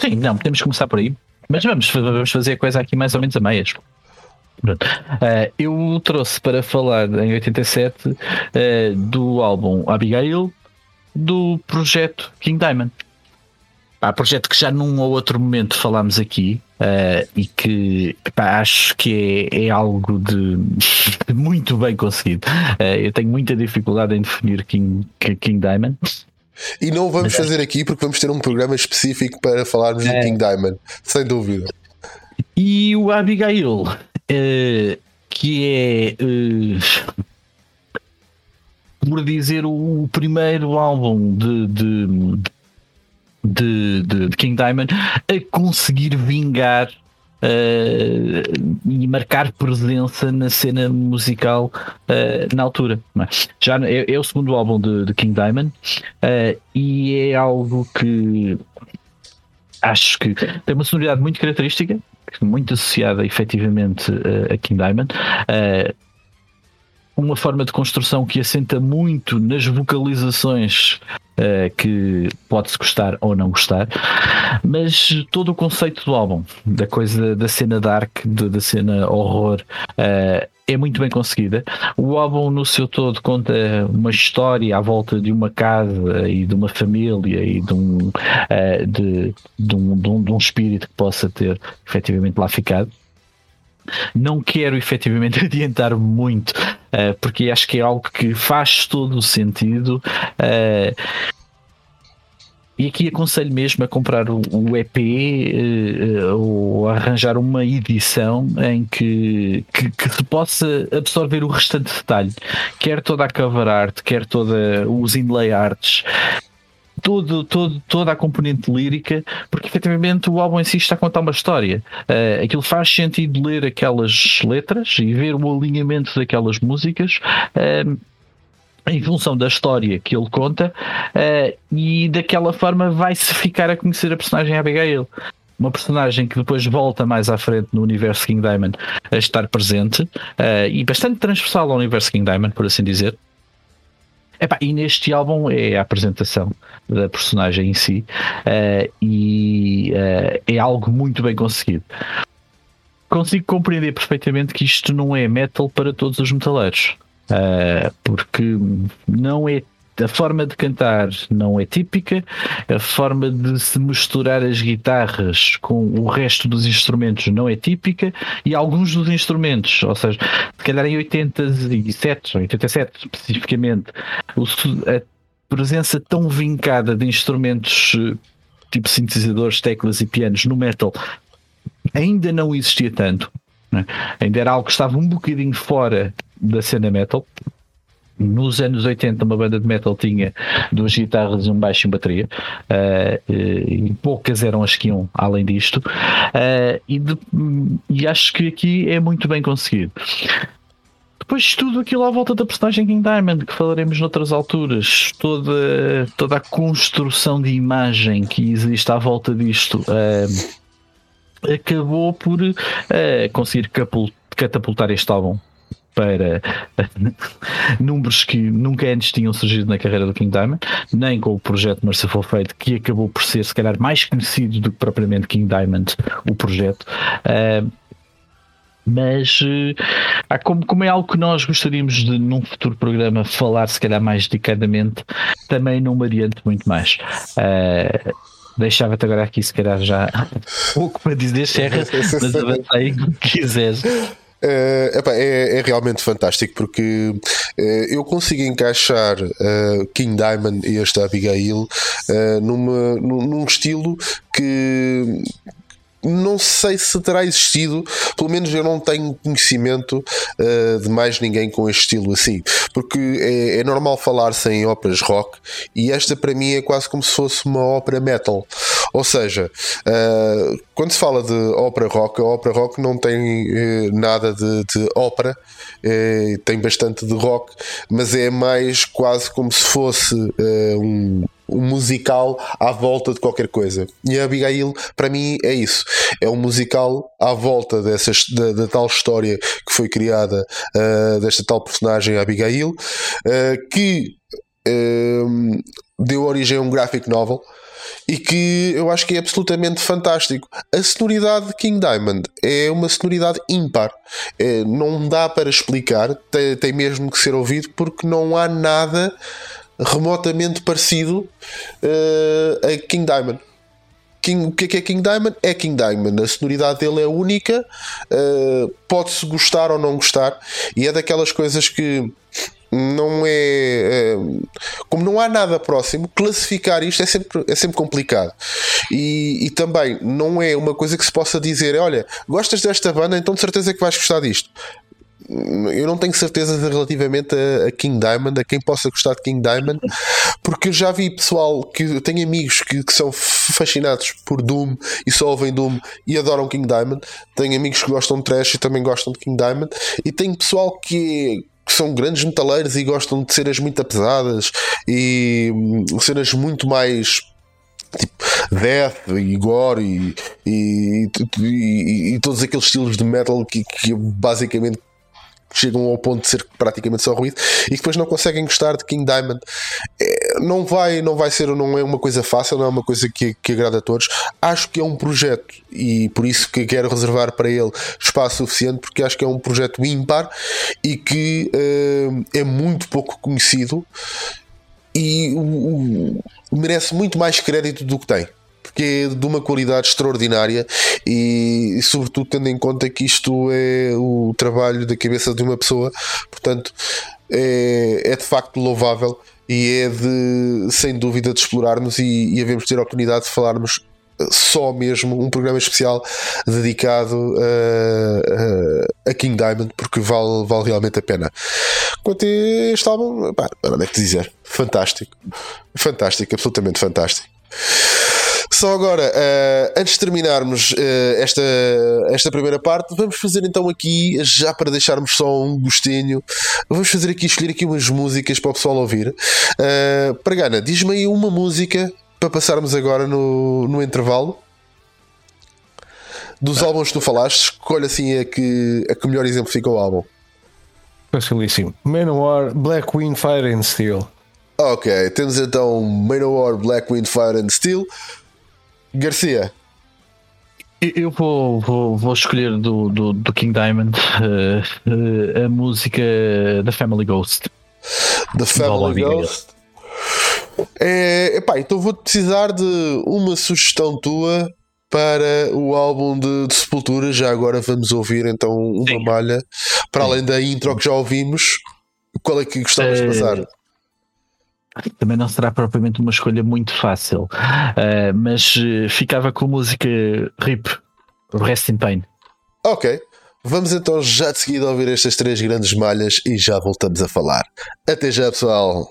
sim, não, podemos começar por aí. Mas vamos, vamos fazer a coisa aqui mais ou menos a meias. Uh, eu trouxe para falar em 87 uh, eh, do álbum Abigail do projeto King Diamond. Há projeto que já num ou outro momento falámos aqui uh, e que pá, acho que é, é algo de, de, muito bem conseguido. eu tenho muita dificuldade em definir King, King Diamond. E não vamos fazer aqui porque vamos ter um programa específico para falarmos é. de King Diamond, sem dúvida. E o Abigail uh, que é, uh, por dizer, o, primeiro álbum de, de, de, de, King Diamond a conseguir vingar Uh, e marcar presença na cena musical uh, na altura. Já é, é, o segundo álbum de, de King Diamond uh, e é algo que acho que tem uma sonoridade muito característica muito associada efetivamente uh, a King Diamond. Uh, uma forma de construção que assenta muito nas vocalizações uh, que pode-se gostar ou não gostar, mas todo o conceito do álbum, da coisa da cena dark, da cena horror, é muito bem conseguida. O álbum, no seu todo, conta uma história à volta de uma casa e de uma família e de um, uh, de, de, um, de, um, de um espírito que possa ter efetivamente lá ficado. Não quero efetivamente adiantar muito, uh, porque acho que é algo que faz todo o sentido. Uh, e aqui aconselho mesmo a comprar o, EP uh, ou arranjar uma edição em que, que, que, se possa absorver o restante detalhe, quer toda a cover art, quer toda os inlay arts, todo, todo, toda a componente lírica, porque efetivamente o álbum em si está a contar uma história. Uh, aquilo faz sentido ler aquelas letras e ver o alinhamento daquelas músicas. Em função da história que ele conta, uh, e daquela forma vai-se ficar a conhecer a personagem Abigail. Uma personagem que depois volta mais à frente no universo King Diamond a estar presente uh, e bastante transversal ao universo King Diamond, por assim dizer. Epá, e neste álbum é a apresentação da personagem em si uh, e é algo muito bem conseguido consigo compreender perfeitamente que isto não é metal para todos os metaleiros. Uh, porque não é a forma de cantar não é típica, a forma de se misturar as guitarras com o resto dos instrumentos não é típica e alguns dos instrumentos, ou seja, se calhar em 87, 87 especificamente, a presença tão vincada de instrumentos tipo sintetizadores, teclas e pianos no metal ainda não existia tanto. Né? Ainda era algo que estava um bocadinho fora da cena metal. Nos anos 80, uma banda de metal tinha duas guitarras, um baixo e uma bateria, uh, e poucas eram as que iam além disto, uh, e, de, e acho que aqui é muito bem conseguido. Depois tudo aquilo à volta da personagem King Diamond, que falaremos noutras alturas, toda, toda a construção de imagem que existe à volta disto. Uh, acabou por uh, conseguir catapultar este álbum para números que nunca antes tinham surgido na carreira do King Diamond, nem com o projeto Merciful Fate, que acabou por ser se calhar mais conhecido do que propriamente King Diamond, o projeto. Uh, mas uh, como, como, é algo que nós gostaríamos de num futuro programa falar se calhar mais dedicadamente, também não me adianto muito mais. Uh, Deixava-te agora aqui, se calhar, já pouco para dizer, Serra, mas avança aí como quiseres. Uh, é, é, realmente fantástico porque uh, eu consigo encaixar uh, King Diamond e esta Abigail numa, num, num estilo que não sei se terá existido, pelo menos eu não tenho conhecimento uh, de mais ninguém com este estilo assim, porque é, é normal falar-se em óperas rock e esta para mim é quase como se fosse uma ópera metal. Ou seja, uh, quando se fala de ópera rock, a ópera rock não tem uh, nada de, de ópera, tem bastante de rock, mas é mais quase como se fosse um um musical à volta de qualquer coisa. E a Abigail, para mim, é isso. É um musical à volta dessa, da, da tal história que foi criada, uh, desta tal personagem Abigail, uh, que uh, deu origem a um graphic novel e que eu acho que é absolutamente fantástico. A sonoridade de King Diamond é uma sonoridade ímpar, é, não dá para explicar, tem, tem mesmo que ser ouvido porque não há nada remotamente parecido uh, a King Diamond. King, o que é, que é King Diamond? É King Diamond. A sonoridade dele é única, uh, pode-se gostar ou não gostar, e é daquelas coisas que não é, é, como não há nada próximo, classificar isto é sempre, é sempre complicado. E, e, também não é uma coisa que se possa dizer: olha, gostas desta banda, então de certeza que vais gostar disto eu não tenho certeza relativamente a, King Diamond, a quem possa gostar de King Diamond, porque eu já vi pessoal que eu tenho amigos que, que, são fascinados por Doom e só ouvem Doom e adoram King Diamond. Tenho amigos que gostam de trash e também gostam de King Diamond, e tenho pessoal que, que são grandes metaleiros e gostam de cenas muito pesadas e hum, cenas muito mais tipo death e gore e, e, e, e, todos aqueles estilos de metal que, que basicamente chegam ao ponto de ser praticamente só ruído e depois não conseguem gostar de King Diamond. É, não vai, não vai ser, não é uma coisa fácil, não é uma coisa que, que agrada a todos. Acho que é um projeto e por isso que quero reservar para ele espaço suficiente, porque acho que é um projeto ímpar e que uh, é muito pouco conhecido e merece muito mais crédito do que tem porque é de uma qualidade extraordinária e, e, sobretudo tendo em conta que isto é o trabalho da cabeça de uma pessoa, portanto é, é de facto louvável e é de sem dúvida de explorarmos e, e havemos ter a oportunidade de falarmos só mesmo um programa especial dedicado a, a, a, King Diamond porque vale, vale realmente a pena. Quanto a este álbum, pá, não é que dizer, fantástico, fantástico, absolutamente fantástico. Só agora, uh, antes de terminarmos uh, esta, esta primeira parte, vamos fazer então aqui, já para deixarmos só um gostinho, vamos fazer aqui, escolher aqui umas músicas para o pessoal ouvir. Uh, Gana, diz-me aí uma música para passarmos agora no, no intervalo. Dos álbuns que tu falaste, escolha assim a que, a que melhor exemplifica o álbum. Facilíssimo. Manowar, Black Wind, Fire and Steel. Ok, temos então Manowar, Black Wind, Fire and Steel. Garcia. Eu vou, vou, vou escolher do, do, do King Diamond uh, uh, a música da Family Ghost. The Family Ghost. É, epá, então vou precisar de uma sugestão tua para o álbum de, de Sepultura. Já agora vamos ouvir então uma Sim. malha. Para além da intro que já ouvimos, qual é que gostavas de passar? Também não será propriamente uma escolha muito fácil, uh, mas uh, ficava com a música RIP, Rest in Pain. Ok, vamos então já de seguida ouvir estas três grandes malhas e já voltamos a falar. Até já, pessoal!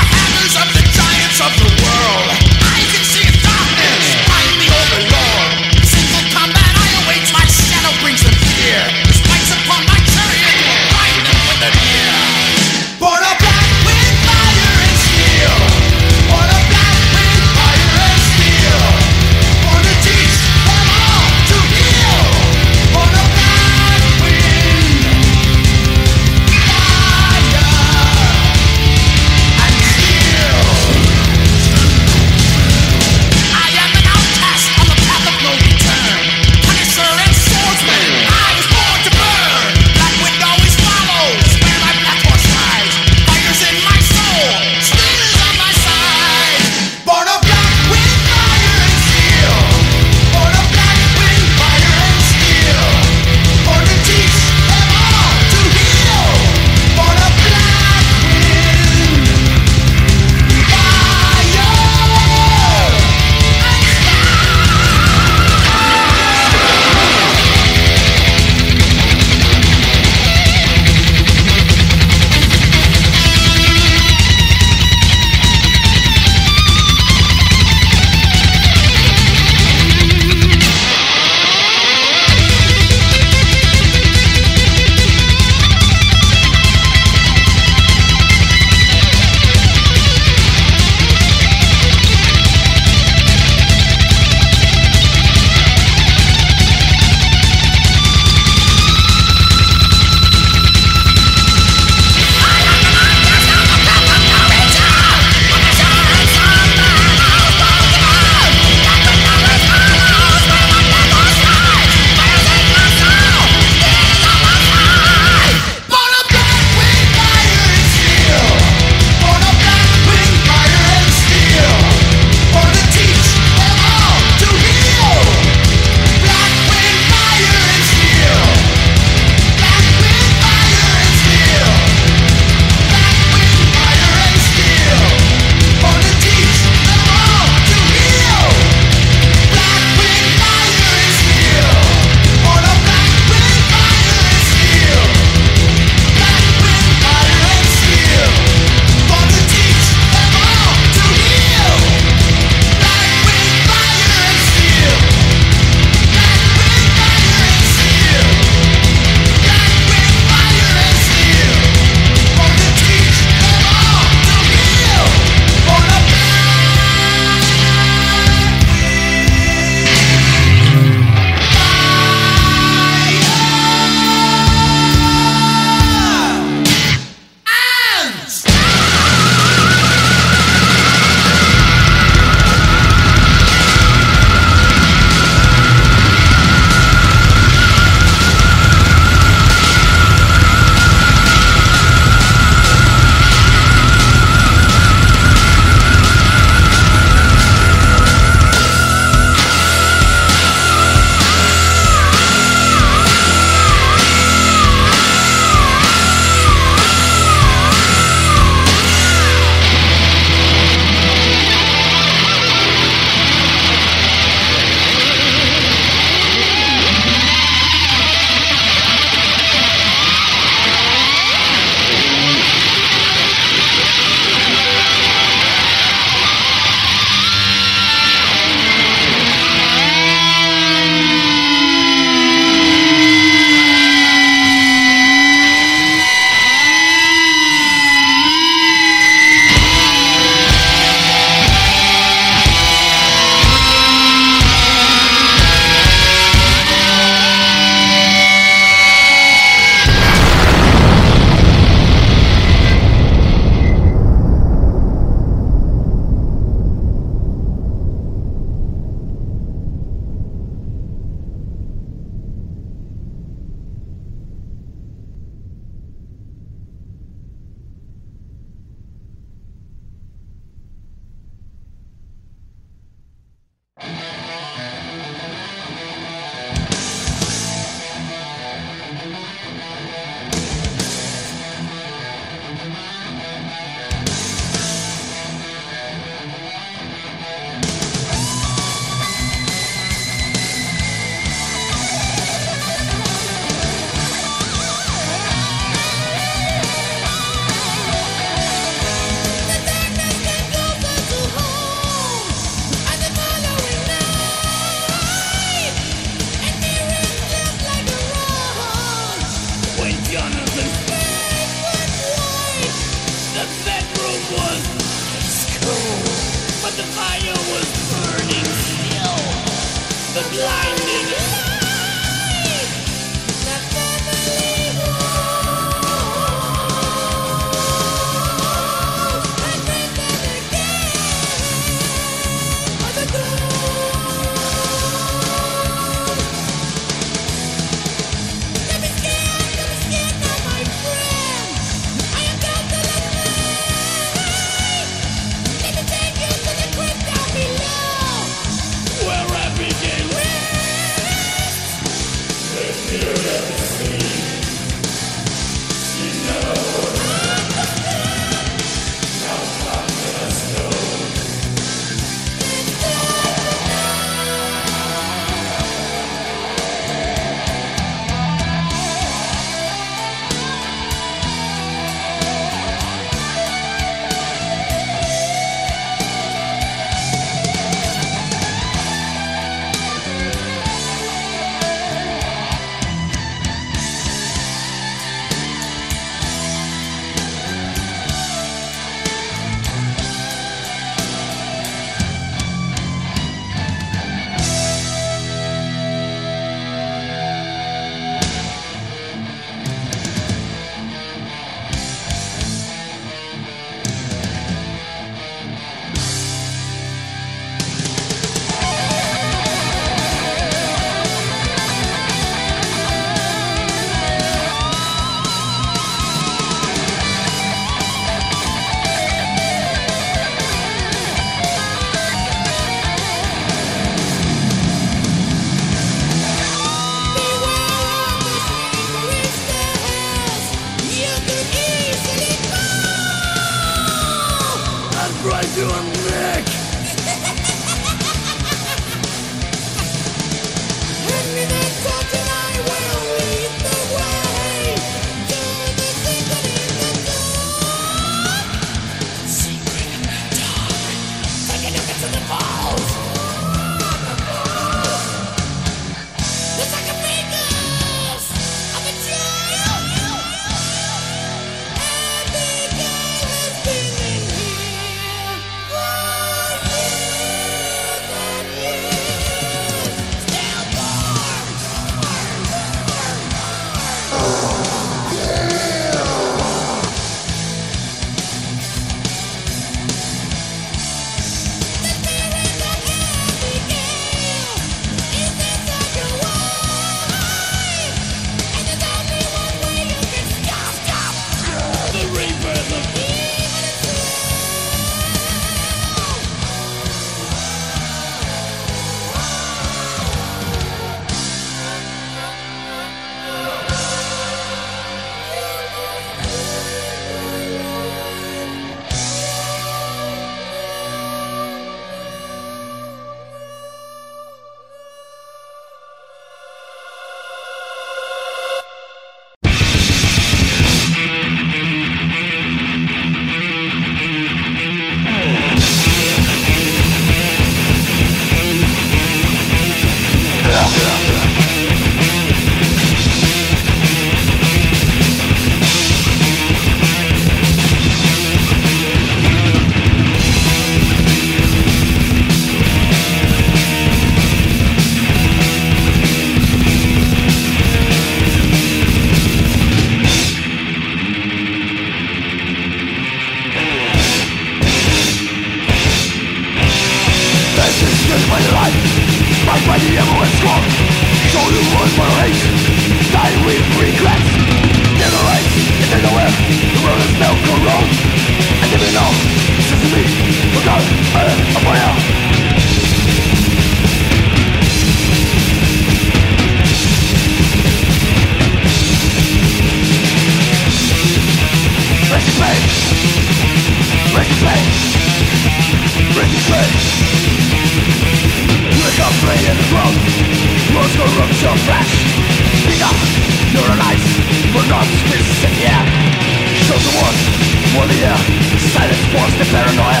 the paranoia.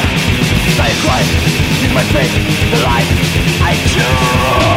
They cry in my face, the life I choose.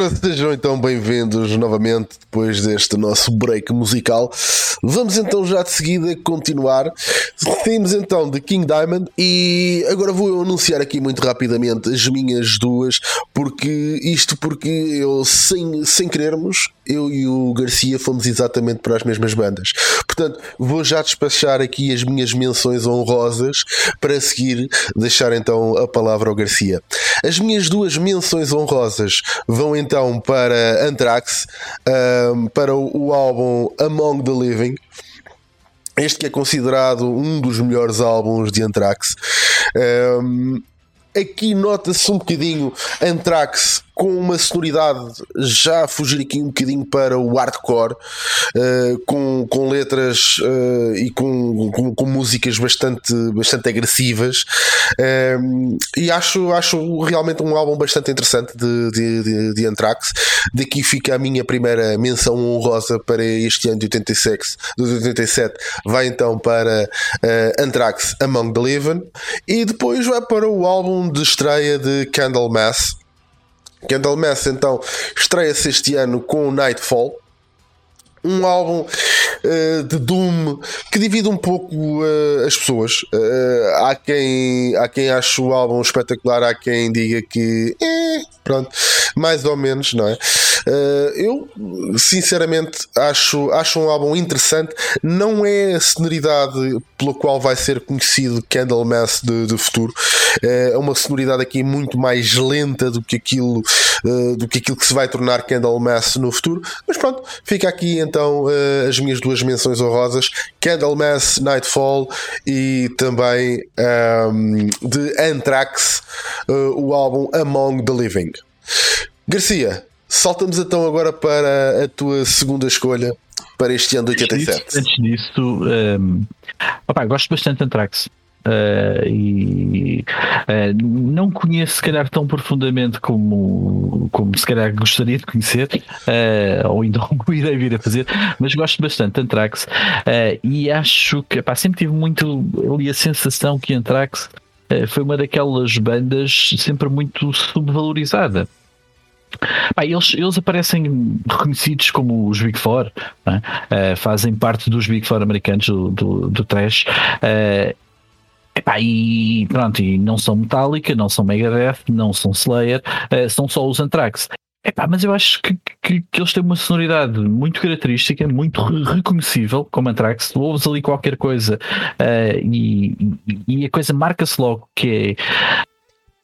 Ora, sejam então bem-vindos novamente depois deste nosso break musical. Vamos então já de seguida continuar. Temos então de King Diamond e agora vou anunciar aqui muito rapidamente as minhas duas, porque isto porque eu sem, sem querermos, eu e o Garcia fomos exatamente para as mesmas bandas. Portanto, vou já despachar aqui as minhas menções honrosas para seguir deixar então a palavra ao Garcia. As minhas duas menções honrosas vão então para Anthrax, um, para o álbum Among the Living. Este que é considerado um dos melhores álbuns de Anthrax. Um, aqui nota-se um bocadinho Anthrax com uma sonoridade já a fugir aqui um bocadinho para o hardcore, uh, com, com letras uh, e com, com, com, músicas bastante, bastante agressivas. Uh, e acho, acho realmente um álbum bastante interessante de, de, de, de Anthrax. Daqui fica a minha primeira menção honrosa para este ano de 86, de 87. Vai então para Anthrax Among the Living e depois vai para o álbum de estreia de Candlemass Candlemass então estreia-se este ano com Nightfall, um álbum uh, de Doom que divide um pouco uh, as pessoas. Uh, há, quem, há quem ache o álbum espetacular, há quem diga que eh, pronto, mais ou menos, não é? Eu sinceramente acho, acho um álbum interessante. Não é a sonoridade pela qual vai ser conhecido Candlemass de, de futuro. É uma sonoridade aqui muito mais lenta do que aquilo, do que aquilo que se vai tornar Candlemass no futuro. Mas pronto, fica aqui então as minhas duas menções honrosas: Candlemass, Nightfall e também um, ehm, de Anthrax, o álbum Among the Living. Garcia, saltamos então agora para a tua segunda escolha para este ano de 87. Antes disso, um, ehm, opa, gosto bastante de Anthrax. Uh, e uh, não conheço se calhar tão profundamente como, como se calhar gostaria de conhecer, uh, ou ainda o irei vir a fazer, mas gosto bastante de Anthrax e acho que pá, sempre tive muito ali a sensação que Anthrax foi uma daquelas bandas sempre muito subvalorizada. Pá, eles, eles aparecem reconhecidos como os Big Four, é? uh, fazem parte dos Big Four americanos do, do, do trash. Uh, Epá, e pronto, e não são Metallica, não são Megadeth, não são Slayer, uh, são só os Anthrax. Epá, mas eu acho que, que, que, eles têm uma sonoridade muito característica, muito re reconhecível, como Anthrax. Tu ouves ali qualquer coisa uh, e, e, a coisa marca-se logo que é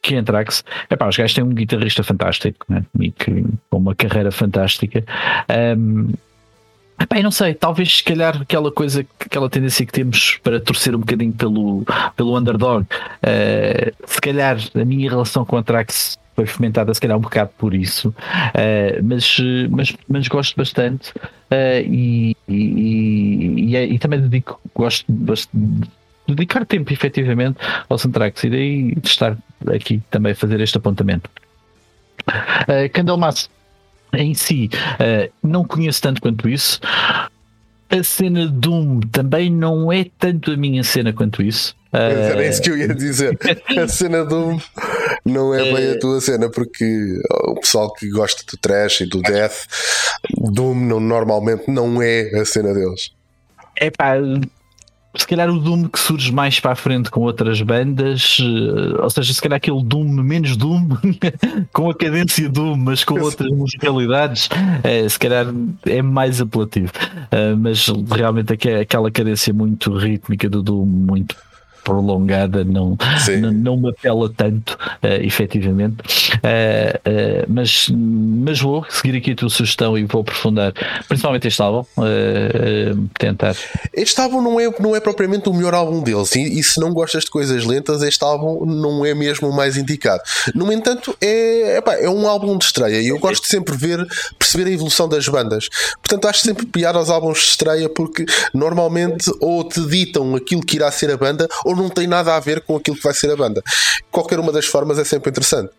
que é Anthrax, epá, os gajos têm um guitarrista fantástico né? e que, com uma carreira fantástica. Um, Epá, não sei, talvez se calhar aquela coisa, aquela tendência que temos para torcer um bocadinho pelo, pelo underdog, uh, se calhar a minha relação com a Trax foi fomentada se calhar um bocado por isso, uh, mas, mas, mas gosto bastante uh, e, e, e, e, também dedico, gosto de dedicar tempo efetivamente ao Centrax e daí de estar aqui também a fazer este apontamento. Uh, Candlemas em si uh, não conheço tanto quanto isso. A cena Doom também não é tanto a minha cena quanto isso. Uh, era isso que eu ia dizer. A cena Doom não é bem a tua cena, porque o pessoal que gosta do trash e do death, Doom não, normalmente não é a cena deles. É pá, se calhar o Doom que surge mais para a frente com outras bandas, eh, ou seja, se calhar aquele Doom menos Doom, com a cadência Doom, mas com outras musicalidades, é, se calhar é mais apelativo. Uh, mas realmente aquela cadência muito rítmica do Doom, muito prolongada não, não, não, me apela tanto, uh, efetivamente. Uh, uh, mas, mas vou seguir aqui a tua sugestão e vou aprofundar, principalmente este álbum, uh, tentar. Este álbum não é, não é propriamente o melhor álbum deles, e, e, se não gostas de coisas lentas, este álbum não é mesmo o mais indicado. No entanto, é, epá, é um álbum de estreia e eu gosto de sempre ver, perceber a evolução das bandas. Portanto, acho sempre piada aos álbuns de estreia porque normalmente ou te ditam aquilo que irá ser a banda ou ou não tem nada a ver com aquilo que vai ser a banda. Qualquer uma das formas é sempre interessante.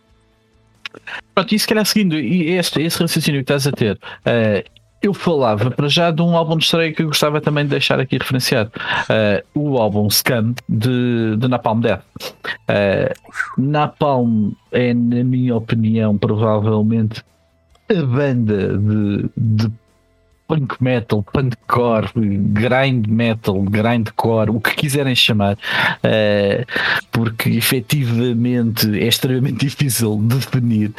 Pronto, e se calhar seguindo este, esse raciocínio que estás a ter, uh, eu falava para já de um álbum de estreia que eu gostava também de deixar aqui referenciado. Uh, o álbum Scam de, de Napalm Death. Uh, Napalm é, na minha opinião, provavelmente a banda de, de punk metal, punkcore, grind metal, grindcore, o que quiserem chamar, uh, porque efetivamente é extremamente difícil de definir,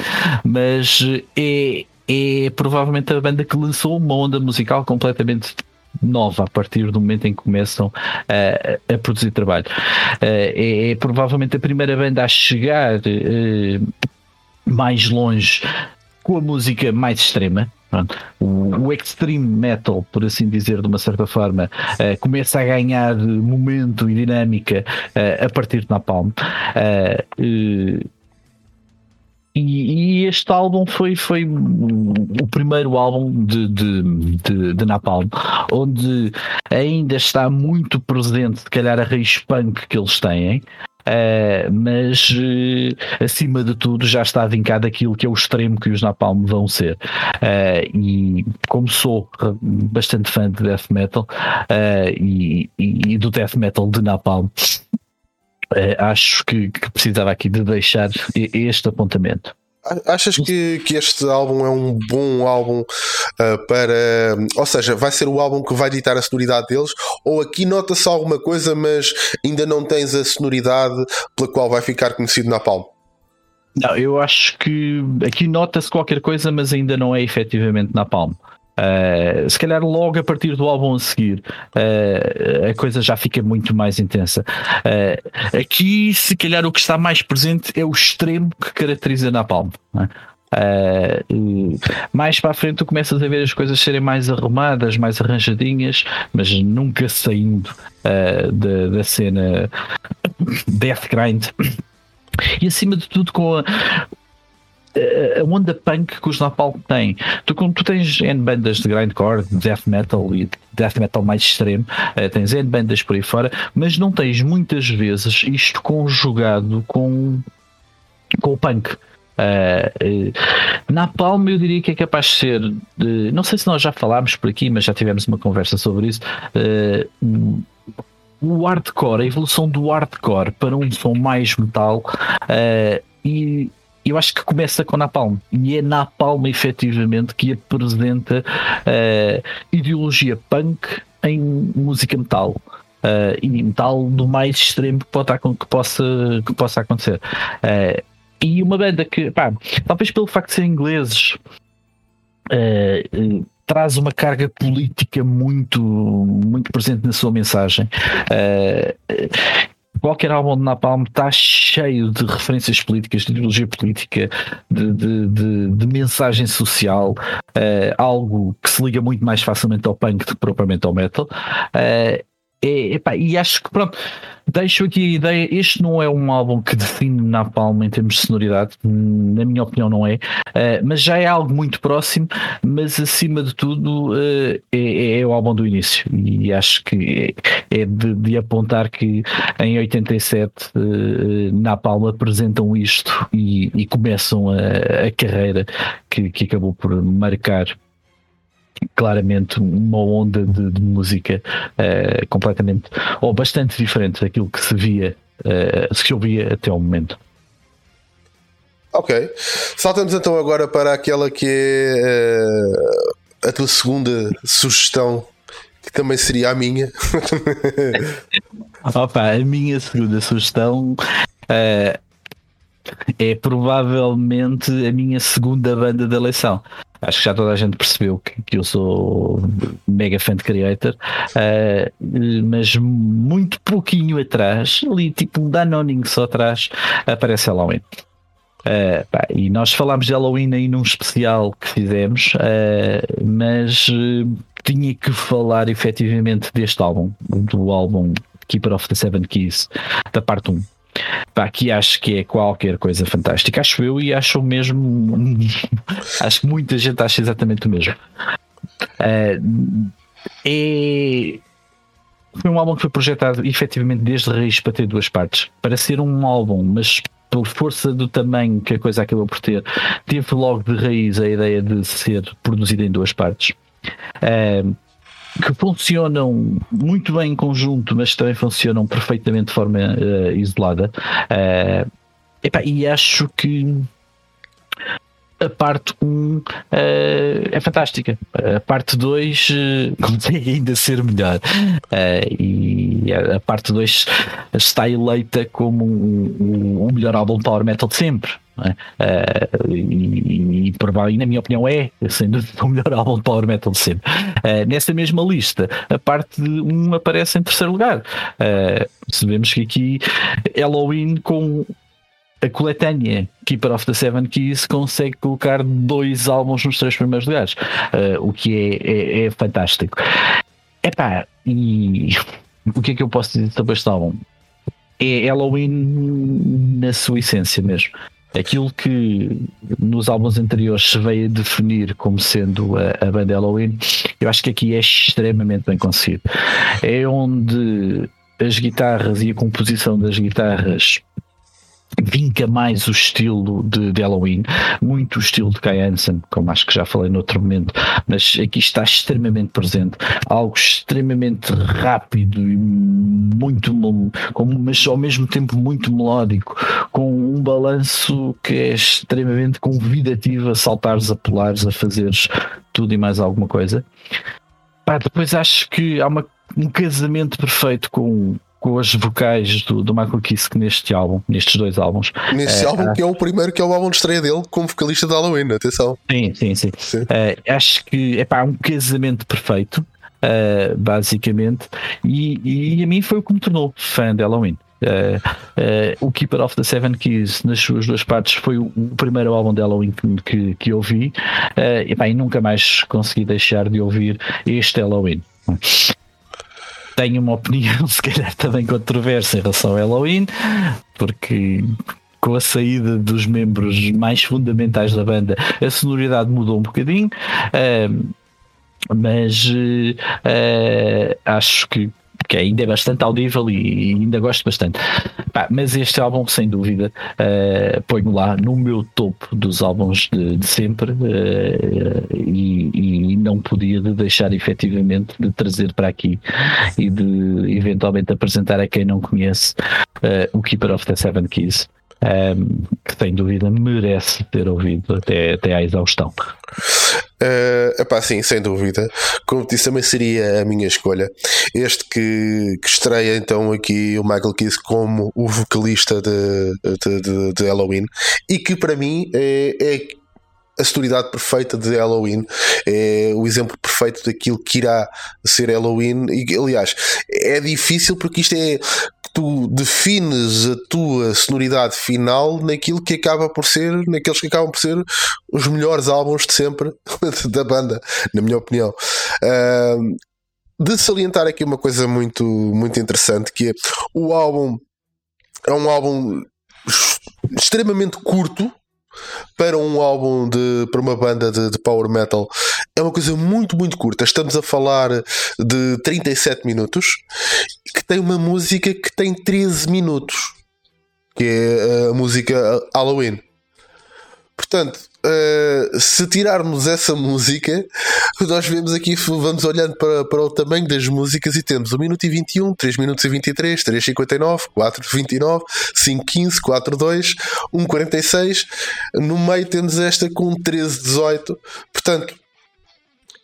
mas é, é provavelmente a banda que lançou uma onda musical completamente nova a partir do momento em que começam a, a produzir trabalho. Uh, é, é, provavelmente a primeira banda a chegar uh, mais longe com a música mais extrema. O, o, extreme metal, por assim dizer, de uma certa forma, uh, começa a ganhar momento e dinâmica uh, a partir de Napalm. Uh, e, e, este álbum foi, foi o primeiro álbum de, de, de, de, Napalm, onde ainda está muito presente, se calhar, a raiz punk que eles têm. Uh, mas uh, acima de tudo já está vincado aquilo que é o extremo que os Napalm vão ser. Uh, e como sou bastante fã de death metal e, e, do death metal de Napalm, acho que, que precisava aqui de deixar este apontamento. Achas que, que este álbum é um bom álbum uh, para. Ou seja, vai ser o álbum que vai ditar a sonoridade deles? Ou aqui nota-se alguma coisa, mas ainda não tens a sonoridade pela qual vai ficar conhecido na Palma? Não, eu acho que aqui nota-se qualquer coisa, mas ainda não é efetivamente na Palma. Uh, se calhar logo a partir do álbum a seguir uh, a coisa já fica muito mais intensa. Uh, aqui, se calhar, o que está mais presente é o extremo que caracteriza Napalm. É? mais para a frente tu começas a ver as coisas serem mais arrumadas, mais arranjadinhas, mas nunca saindo da, da cena Death Grind. E acima de tudo com a, a onda punk que os Napalm têm. Tu, quando tu tens N bandas de grindcore, de death metal e death metal mais extremo, uh, tens N bandas por aí fora, mas não tens muitas vezes isto conjugado com, com o punk. Uh, uh, Napalm eu diria que é capaz de ser não sei se nós já falámos por aqui mas já tivemos uma conversa sobre isso uh, o hardcore, a evolução do hardcore para um som mais metal e eu acho que começa com Napalm e é Napalm efetivamente que apresenta uh, ideologia punk em música metal. Uh, e metal do mais extremo que, pode, que, possa, que possa acontecer. Uh, e uma banda que, pá, talvez pelo facto de ser ingleses, uh, traz uma carga política muito, muito presente na sua mensagem. Qualquer álbum de Napalm está cheio de referências políticas, de ideologia política, de, de, de, de mensagem social, uh, algo que se liga muito mais facilmente ao punk do que propriamente ao metal. Uh, é, epá, e acho que pronto, deixo aqui a ideia. Este não é um álbum que define Napalm em termos de sonoridade, na minha opinião, não é, uh, mas já é algo muito próximo. Mas acima de tudo, uh, é, é, o álbum do início, e acho que é, é de, de, apontar que em 87 uh, eh, Napalm apresentam isto e, e começam a, a carreira que, que acabou por marcar claramente uma onda de, de música uh, completamente ou bastante diferente daquilo que se via, uh, se ouvia até ao momento. Ok, saltamos então agora para aquela que é uh, a tua segunda sugestão, que também seria a minha. Opa, a minha segunda sugestão é provavelmente a minha segunda banda da eleição acho que já toda a gente percebeu que, que eu sou mega fan de Creator, uh, mas muito pouquinho atrás, ali tipo um Danoning só atrás, aparece Halloween. Uh, pá, e nós falámos de Halloween aí num especial que fizemos, uh, mas tinha que falar efetivamente deste álbum, do álbum Keeper of the Seven Keys, da parte 1. Pá, aqui acho que é qualquer coisa fantástica. Acho eu e acho o mesmo. acho que muita gente acha exatamente o mesmo. Uh, é. Foi um álbum que foi projetado efetivamente desde raiz para ter duas partes. Para ser um álbum, mas por força do tamanho que a coisa acabou por ter, teve logo de raiz a ideia de ser produzido em duas partes. Uh, que funcionam muito bem em conjunto, mas também funcionam perfeitamente de forma uh, isolada. Uh, epá, e acho que a parte 1 um, uh, é fantástica. A parte 2 uh, consegue ainda ser melhor. Uh, e a, parte 2 está eleita como o, o melhor álbum Power Metal de sempre. Uh, e, e, e, na minha opinião é sendo o melhor álbum de Power Metal de sempre uh, nessa mesma lista a parte 1 um aparece em terceiro lugar uh, sabemos que aqui Halloween com a coletânea Keeper of the Seven Keys consegue colocar dois álbuns nos três primeiros lugares, uh, o que é, é, é fantástico. Epá, e o que é que eu posso dizer sobre este álbum? É Halloween na sua essência mesmo. Aquilo que nos álbuns anteriores se veio a definir como sendo a, a banda Halloween, eu acho que aqui é extremamente bem conseguido. É onde as guitarras e a composição das guitarras vinca mais o estilo de, de, Halloween, muito o estilo de Kai Hansen, como acho que já falei noutro momento, mas aqui está extremamente presente, algo extremamente rápido e muito, como, mas ao mesmo tempo muito melódico, com um balanço que é extremamente convidativo a saltares, a pulares, a fazeres tudo e mais alguma coisa. Pá, depois acho que há uma, um casamento perfeito com com as vocais do, do Michael Kiske neste álbum, nestes dois álbuns. Neste é, álbum, que é o primeiro, que é o álbum de estreia dele como vocalista de Halloween, atenção. Sim, sim, sim. sim. Uh, acho que é um casamento perfeito, uh, basicamente, e, e a mim foi o que me tornou fã de Halloween. Uh, uh, o Keeper of the Seven Keys nas suas duas partes foi o, primeiro álbum de Halloween que, que, que ouvi uh, e, e nunca mais consegui deixar de ouvir este Halloween tenho uma opinião, se calhar também controversa em relação ao Halloween, porque com a saída dos membros mais fundamentais da banda, a sonoridade mudou um bocadinho. Uh, mas uh, acho que que ainda é bastante audível e ainda gosto bastante. Pá, mas este álbum, sem dúvida, uh, ponho lá no meu topo dos álbuns de, de sempre uh, e, e, não podia deixar efetivamente de trazer para aqui e de eventualmente apresentar a quem não conhece uh, o Keeper of the Seven Keys. Um, que sem dúvida merece ter ouvido até, até à exaustão. Uh, epá, sim, sem dúvida. Como disse, também seria a minha escolha. Este que, que estreia então aqui o Michael Kiss como o vocalista de, de, de, de Halloween e que para mim é, é a sonoridade perfeita de Halloween, é o exemplo perfeito daquilo que irá ser Halloween. E aliás, é difícil porque isto é tu defines a tua sonoridade final naquilo que acaba por ser, naqueles que acabam por ser os melhores álbuns de sempre da banda, na minha opinião. Uh, de salientar aqui uma coisa muito, muito interessante que é o álbum é um álbum extremamente curto para um álbum de para uma banda de, de, power metal é uma coisa muito muito curta estamos a falar de 37 minutos tem uma música que tem 13 minutos que é a música Halloween portanto uh, se tirarmos essa música, nós vemos aqui, vamos olhando para, para o tamanho das músicas e temos 1 minuto e 21, 3 minutos e 23, 3 59, 4 29, 5 15, 4 2, 1 46. No meio temos esta com 13 18. Portanto,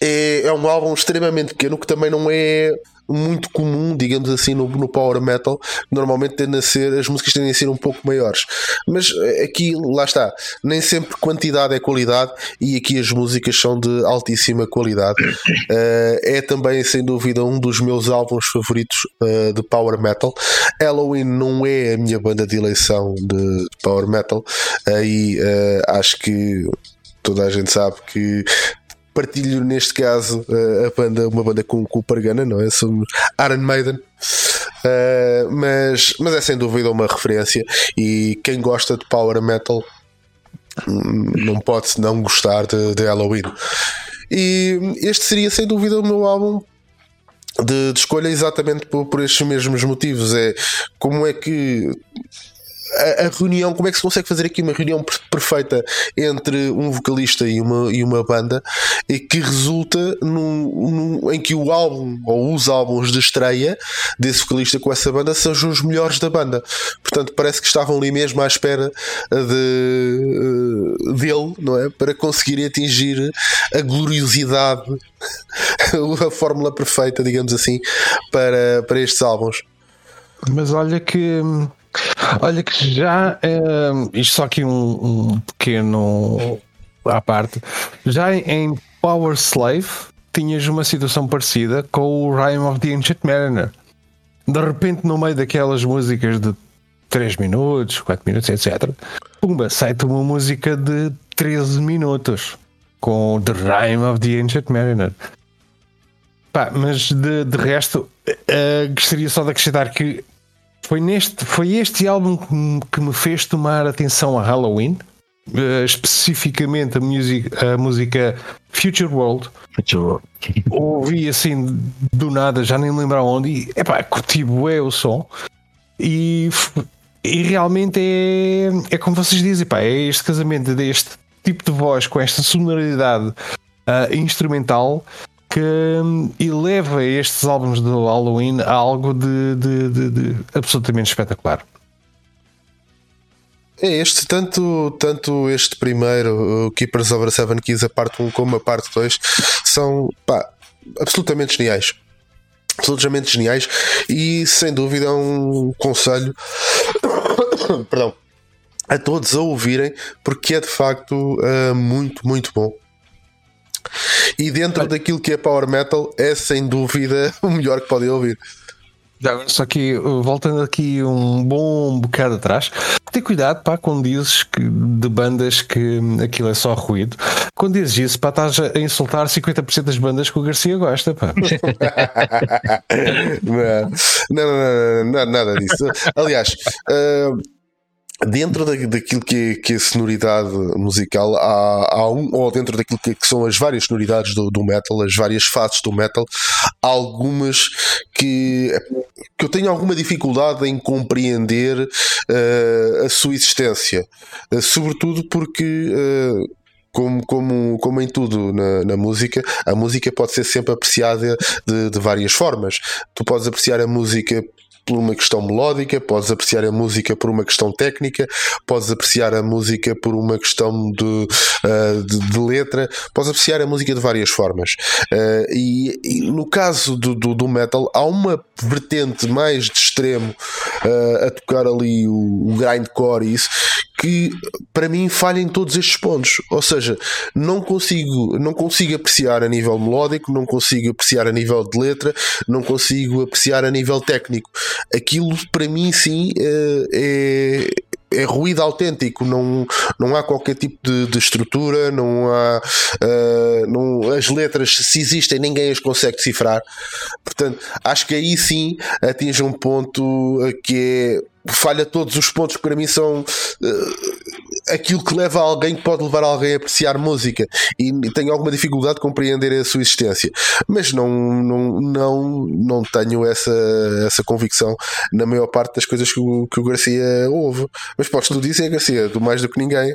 é, é um álbum extremamente pequeno que também não é muito comum, digamos assim, no, no power metal, normalmente tendem a ser, as músicas tendem a ser um pouco maiores. Mas eh, aqui, lá está, nem sempre quantidade é qualidade e aqui as músicas são de altíssima qualidade. Uh, é também, sem dúvida, um dos meus álbuns favoritos uh, de power metal. Halloween não é a minha banda de eleição de power metal, aí uh, acho que toda a gente sabe que partilho neste caso a banda, uma banda com, com o Pargana, não é? Somos Iron Maiden. Uh, mas, mas é sem dúvida uma referência e quem gosta de power metal hum, não pode não gostar de, de Halloween. E este seria sem dúvida o meu álbum de, de escolha exatamente por, por estes mesmos motivos. É como é que a, reunião, como é que se consegue fazer aqui uma reunião perfeita entre um vocalista e uma, e uma banda e que resulta num, num, em que o álbum ou os álbuns de estreia desse vocalista com essa banda sejam os melhores da banda. Portanto, parece que estavam ali mesmo à espera de, eh, dele, não é? Para conseguirem atingir a gloriosidade, a fórmula perfeita, digamos assim, para, para estes álbuns. Mas olha que Olha que já, uh, isto só aqui um, um, pequeno à parte, já em Power Slave tinhas uma situação parecida com o Rhyme of the Ancient Mariner. De repente, no meio daquelas músicas de 3 minutos, 4 minutos, etc., pumba, sai-te uma música de 13 minutos com The Rhyme of the Ancient Mariner. Pá, mas de, de resto, uh, gostaria só de acrescentar que foi, neste, foi este álbum que me fez tomar atenção a Halloween, uh, especificamente a, music, a música Future World. Future World. Ouvi assim do nada, já nem me lembro onde, e epá, curti é o som. E, e realmente é, é como vocês dizem, pá, é este casamento deste tipo de voz com esta sonoridade uh, instrumental que eleva estes álbuns do Halloween a algo de, de, de, de absolutamente espetacular. É este, tanto, tanto este primeiro, o Keepers the Seven Keys, a parte 1 como a parte 2, são pá, absolutamente geniais. Absolutamente geniais e sem dúvida é um conselho perdão, a todos a ouvirem porque é de facto uh, muito, muito bom. E dentro daquilo que é power metal, é sem dúvida o melhor que podem ouvir. Só que voltando aqui um bom bocado atrás, ter cuidado pá, quando dizes que, de bandas que aquilo é só ruído. Quando dizes isso, pá, estás a insultar 50% das bandas que o Garcia gosta. Pá. não, não, não, não, nada disso. Aliás, uh, dentro da, daquilo que é, que é sonoridade musical, há, há, um, ou dentro daquilo que, que são as várias sonoridades do, do, metal, as várias fases do metal, há algumas que, que eu tenho alguma dificuldade em compreender uh, a sua existência, uh, sobretudo porque. Uh, como, como, como em tudo na, na, música, a música pode ser sempre apreciada de, de várias formas. Tu podes apreciar a música por uma questão melódica, podes apreciar a música por uma questão técnica, podes apreciar a música por uma questão de, uh, de, de, letra, podes apreciar a música de várias formas. Uh, e, e, no caso do, do, do, metal, há uma vertente mais de extremo uh, a tocar ali o, o grindcore e isso que para mim falha em todos estes pontos. Ou seja, não consigo, não consigo apreciar a nível melódico, não consigo apreciar a nível de letra, não consigo apreciar a nível técnico. Aquilo para mim sim eh, é, é ruído autêntico, não, não há qualquer tipo de, de estrutura, não há uh, não, as letras, se existem, ninguém as consegue decifrar. Portanto, acho que aí sim atinge um ponto que é falha todos os pontos que para mim são uh, aquilo que leva alguém que pode levar alguém a apreciar música. E tenho alguma dificuldade de compreender a sua existência. Mas não não não, não tenho essa, essa convicção na maior parte das coisas que o, que o Garcia ouve. Mas podes tu dizer Garcia, do mais do que ninguém.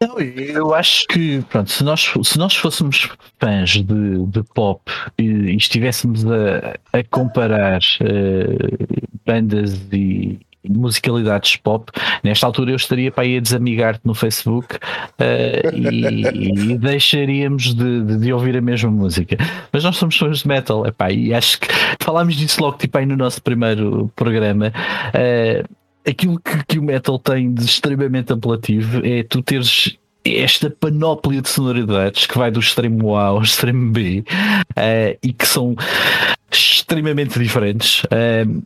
Não, eu acho que pronto, se nós, se nós fôssemos fãs de, de pop e, e estivéssemos a, a comparar uh, bandas e, musicalidades pop, nesta altura eu estaria para ir a desamigar-te no Facebook uh, e, e, deixaríamos de, de, de, ouvir a mesma música. Mas nós somos fãs de metal, epá, e acho que falámos disso logo tipo, aí no nosso primeiro programa. Uh, aquilo que, que o metal tem de extremamente apelativo é tu teres esta panóplia de sonoridades que vai do extremo A ao extremo B uh, e que são extremamente diferentes. Uh,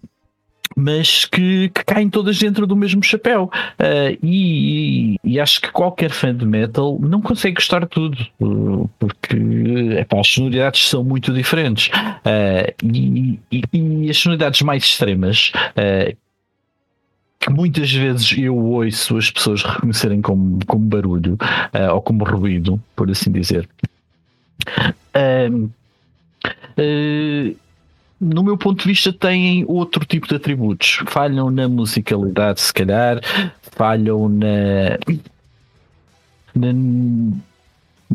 mas que, que, caem todas dentro do mesmo chapéu. Uh, e, e, acho que qualquer fã de metal não consegue gostar de tudo, uh, porque epá, as sonoridades são muito diferentes. Uh, e, e, e, as sonoridades mais extremas. que muitas vezes eu ouço as pessoas reconhecerem como, como barulho ou como ruído, por assim dizer no meu ponto de vista, têm outro tipo de atributos. Falham na musicalidade, se calhar, falham na. na,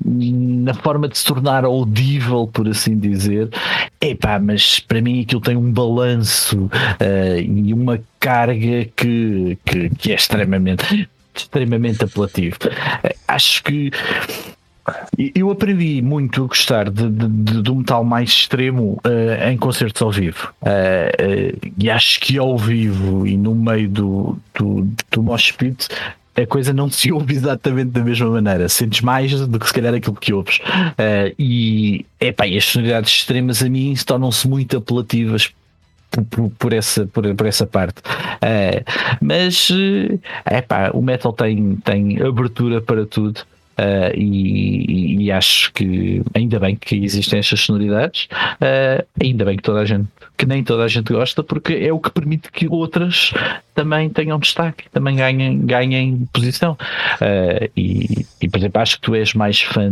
na forma de se tornar audível, por assim dizer. Epá, mas para mim aquilo tem um balanço uh, e uma carga que, que, que é extremamente, extremamente apelativo. Acho que eu aprendi muito a gostar de, de, de um metal mais extremo uh, em concertos ao vivo. Uh, uh, e acho que ao vivo e no meio do, do, do mosh pit a coisa não se ouve exatamente da mesma maneira. Sentes mais do que se calhar aquilo que ouves. e, epá, e as sonoridades extremas a mim tornam-se muito apelativas por, por, essa, por, por essa parte. mas epá, o metal tem, tem abertura para tudo. Uh, e, e, acho que ainda bem que existem estas sonoridades, uh, ainda bem que toda a gente, que nem toda a gente gosta, porque é o que permite que outras também tenham destaque, também ganhem, ganhem posição. Uh, e, e, por exemplo, acho que tu és mais fã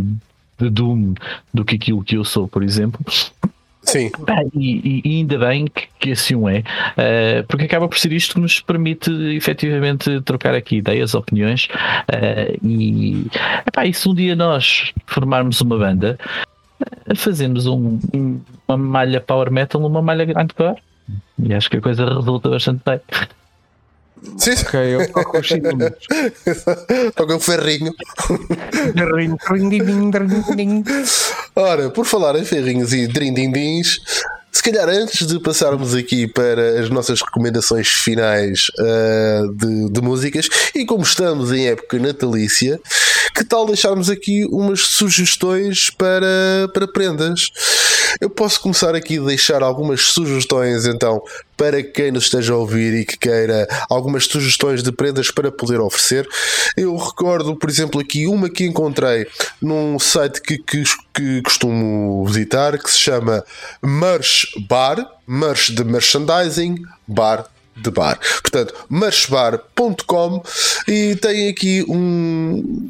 de Doom do que aquilo que eu sou, por exemplo. Sim. Ah, e, e, ainda bem que, que assim o é, uh, porque acaba por ser isto que nos permite efetivamente trocar aqui ideias, opiniões. Uh, e, epá, e se um dia nós formarmos uma banda, fazemos um, um, uma malha power metal, uma malha grindcore, e acho que a coisa resulta bastante bem. Sim. Ok, eu toco os símbolos. Toca um ferrinho. ferrinho. Ora, por falar em ferrinhos e drindindins, se calhar antes de passarmos aqui para as nossas recomendações finais uh, de, de, músicas, e como estamos em época natalícia, que tal deixarmos aqui umas sugestões para, para prendas? Eu posso começar aqui a deixar algumas sugestões então para quem nos esteja a ouvir e que queira algumas sugestões de prendas para poder oferecer. Eu recordo, por exemplo, aqui uma que encontrei num site que, que, que costumo visitar que se chama Merch Bar, merch de merchandising, bar de bar. Portanto, merchbar.com e tem aqui um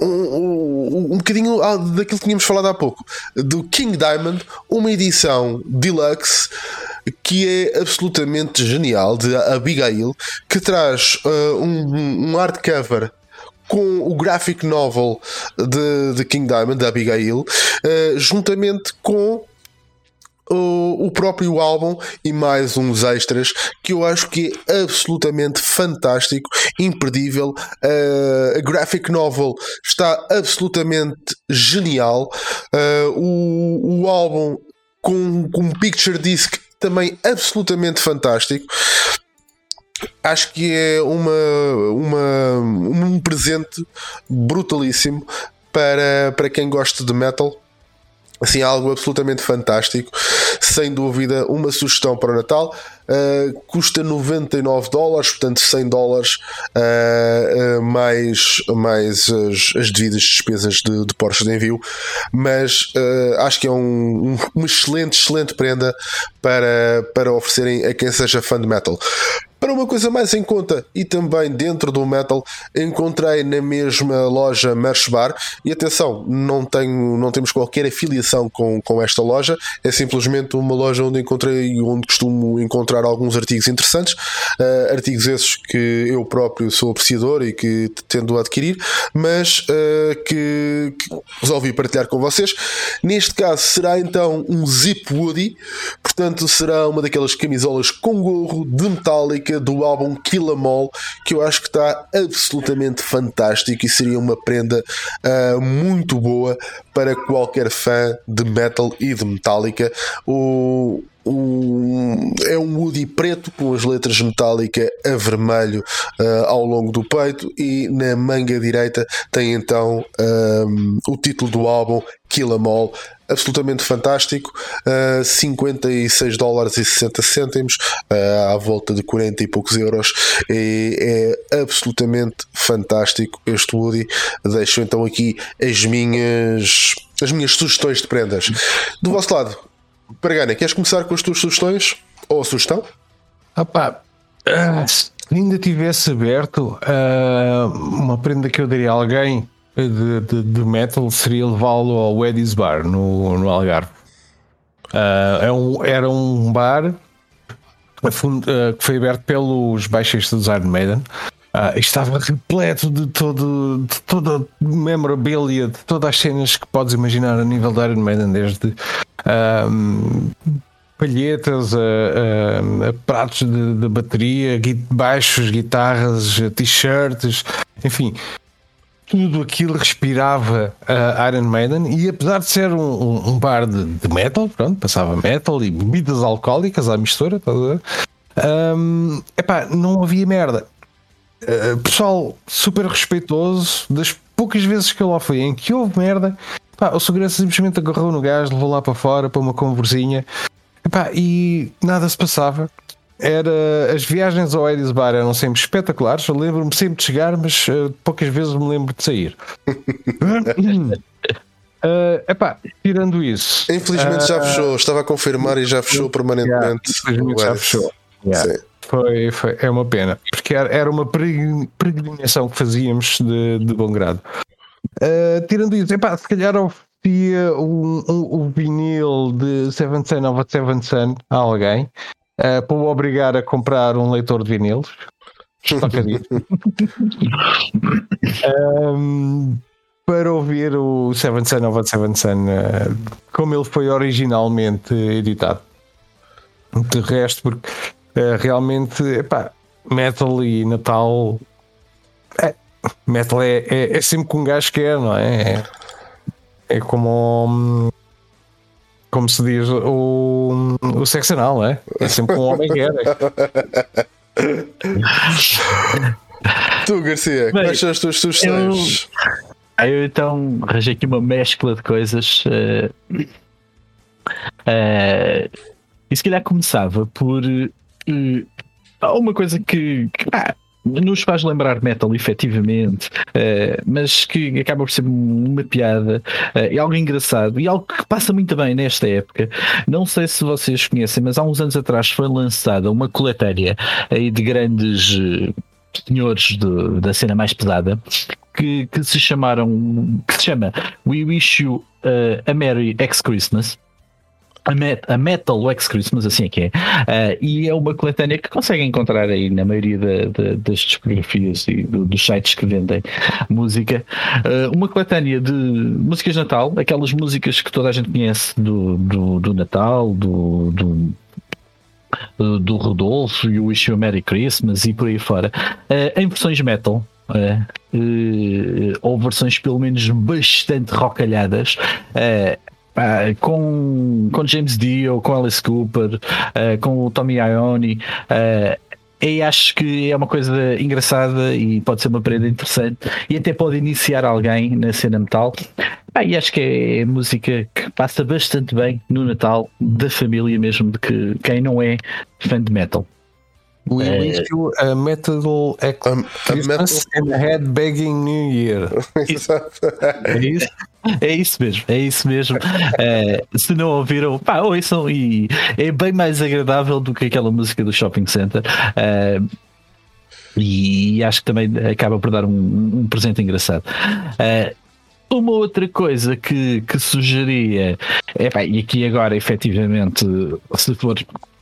um, um, um bocadinho daquilo que tínhamos falado há pouco, do King Diamond, uma edição deluxe que é absolutamente genial, de Abigail, que traz uh, um, um hardcover com o graphic novel de, de King Diamond, da Abigail, uh, juntamente com o, próprio álbum e mais uns extras que eu acho que é absolutamente fantástico, imperdível. Uh, a graphic novel está absolutamente genial. Uh, o, o álbum com, com um picture disc também absolutamente fantástico. Acho que é uma, uma, um presente brutalíssimo para, para quem gosta de metal assim algo absolutamente fantástico. Sem dúvida uma sugestão para o Natal. Uh, custa 99 dólares portanto 100 dólares uh, uh, mais, mais as, as, devidas despesas de, de portos de envio. Mas acho que é um, um, uma excelente, excelente prenda para, para oferecerem a quem seja fã de metal para uma coisa mais em conta e também dentro do metal, encontrei na mesma loja Merch Bar. E atenção, não, tenho, não temos qualquer afiliação com, com esta loja, é simplesmente uma loja onde encontrei onde costumo encontrar alguns artigos interessantes, uh, artigos esses que eu próprio sou apreciador e que tendo a adquirir, mas uh, que, que, resolvi partilhar com vocês. Neste caso será então um Zip Woody, portanto será uma daquelas camisolas com gorro de metálica música do álbum Kill Em All, que eu acho que está absolutamente fantástico e seria uma prenda uh, muito boa para qualquer fã de metal e de Metallica. O, um, é um Woody preto com as letras Metallica a vermelho uh, ao longo do peito e na manga direita tem então um, o título do álbum Kill Em All absolutamente fantástico, uh, 56 dólares e 60 cêntimos, uh, à volta de 40 e poucos euros, e é absolutamente fantástico este Woody. Deixo então aqui as minhas, as minhas sugestões de prendas. Do vosso lado, Paragana, queres começar com as tuas sugestões? Ou a sugestão? Opa, uh, se ainda tivesse aberto uh, uma prenda que eu daria a alguém de, de, de metal seria levá-lo ao Eddie's Bar no, no Algarve. Uh, é um, era um bar que foi aberto pelos baixistas dos Iron Maiden. Uh, estava repleto de, todo, de toda a memorabilia, de todas as cenas que podes imaginar a nível da Iron Maiden, desde um, palhetas, a, a, a pratos de, de, bateria, baixos, guitarras, t-shirts, enfim, tudo aquilo respirava a Iron Maiden e apesar de ser um, um, um bar de, de, metal, pronto, passava metal e bebidas alcoólicas à mistura, um, epá, não havia merda. Uh, pessoal super respeitoso, das poucas vezes que eu lá fui em que houve merda, pá, o segurança simplesmente agarrou no gás, levou lá para fora para uma conversinha epá, e nada se passava era as viagens ao Eddie's Bar eram sempre espetaculares. Eu lembro-me sempre de chegar, mas uh, poucas vezes me lembro de sair. Uh, epá, tirando isso. Infelizmente uh, já fechou, estava a confirmar e já fechou permanentemente. Yeah, infelizmente já fechou. Yeah. Foi, foi, é uma pena, porque era uma peregrinação que fazíamos de, de bom grado. Uh, tirando isso, epá, se calhar oferecia o, o, o vinil de Seven Sun of a Seven Sun a alguém uh, para o obrigar a comprar um leitor de vinilos. um, para ouvir o Seven Sun of a Seven Sun uh, como ele foi originalmente editado. De resto, porque uh, realmente epá, metal e Natal é, metal é, é, é, sempre com um gajo quer, não é? É, é como hum, como se diz, o, o sexo anal, é? É sempre com um homem que é. tu, Garcia, Bem, quais são as tuas sugestões? Eu, eu então arranjei aqui uma mescla de coisas. Uh, uh, e se calhar começava por uh, uma coisa que, que nos faz lembrar metal, efetivamente, uh, mas que acaba por ser uma piada uh, e algo engraçado e algo que passa muito bem nesta época. Não sei se vocês conhecem, mas há uns anos atrás foi lançada uma coletânea aí de grandes uh, senhores de, da cena mais pesada. Que, que se chamaram, que se chama We Wish You a Merry X Christmas a, Met, a Metal Wax Christmas, assim é que é, uh, e é uma coletânea que conseguem encontrar aí na maioria da, da, das discografias e do, dos sites que vendem música. Uh, uma coletânea de músicas de Natal, aquelas músicas que toda a gente conhece do, do, do Natal, do, do do Rodolfo e o Wish You a Merry Christmas e por aí fora, uh, em versões metal. Uh, uh, ou versões pelo menos bastante rocalhadas. Uh, com, com James Dio, com Alice Cooper, uh, com o Tommy Ione. Uh, e acho que é uma coisa engraçada e pode ser uma prenda interessante e até pode iniciar alguém na cena metal. Ah, e acho que é música que passa bastante bem no Natal, da família mesmo, de que quem não é fã de metal. We é... wish you a metal Christmas a, metal... and a headbanging New Year. é isso? É isso mesmo, é isso mesmo. É, se não ouviram, pá, ouçam e é bem mais agradável do que aquela música do Shopping Center. É, e acho que também acaba por dar um, um presente engraçado. É, uma outra coisa que, que sugeria, epá, e aqui agora efetivamente, se for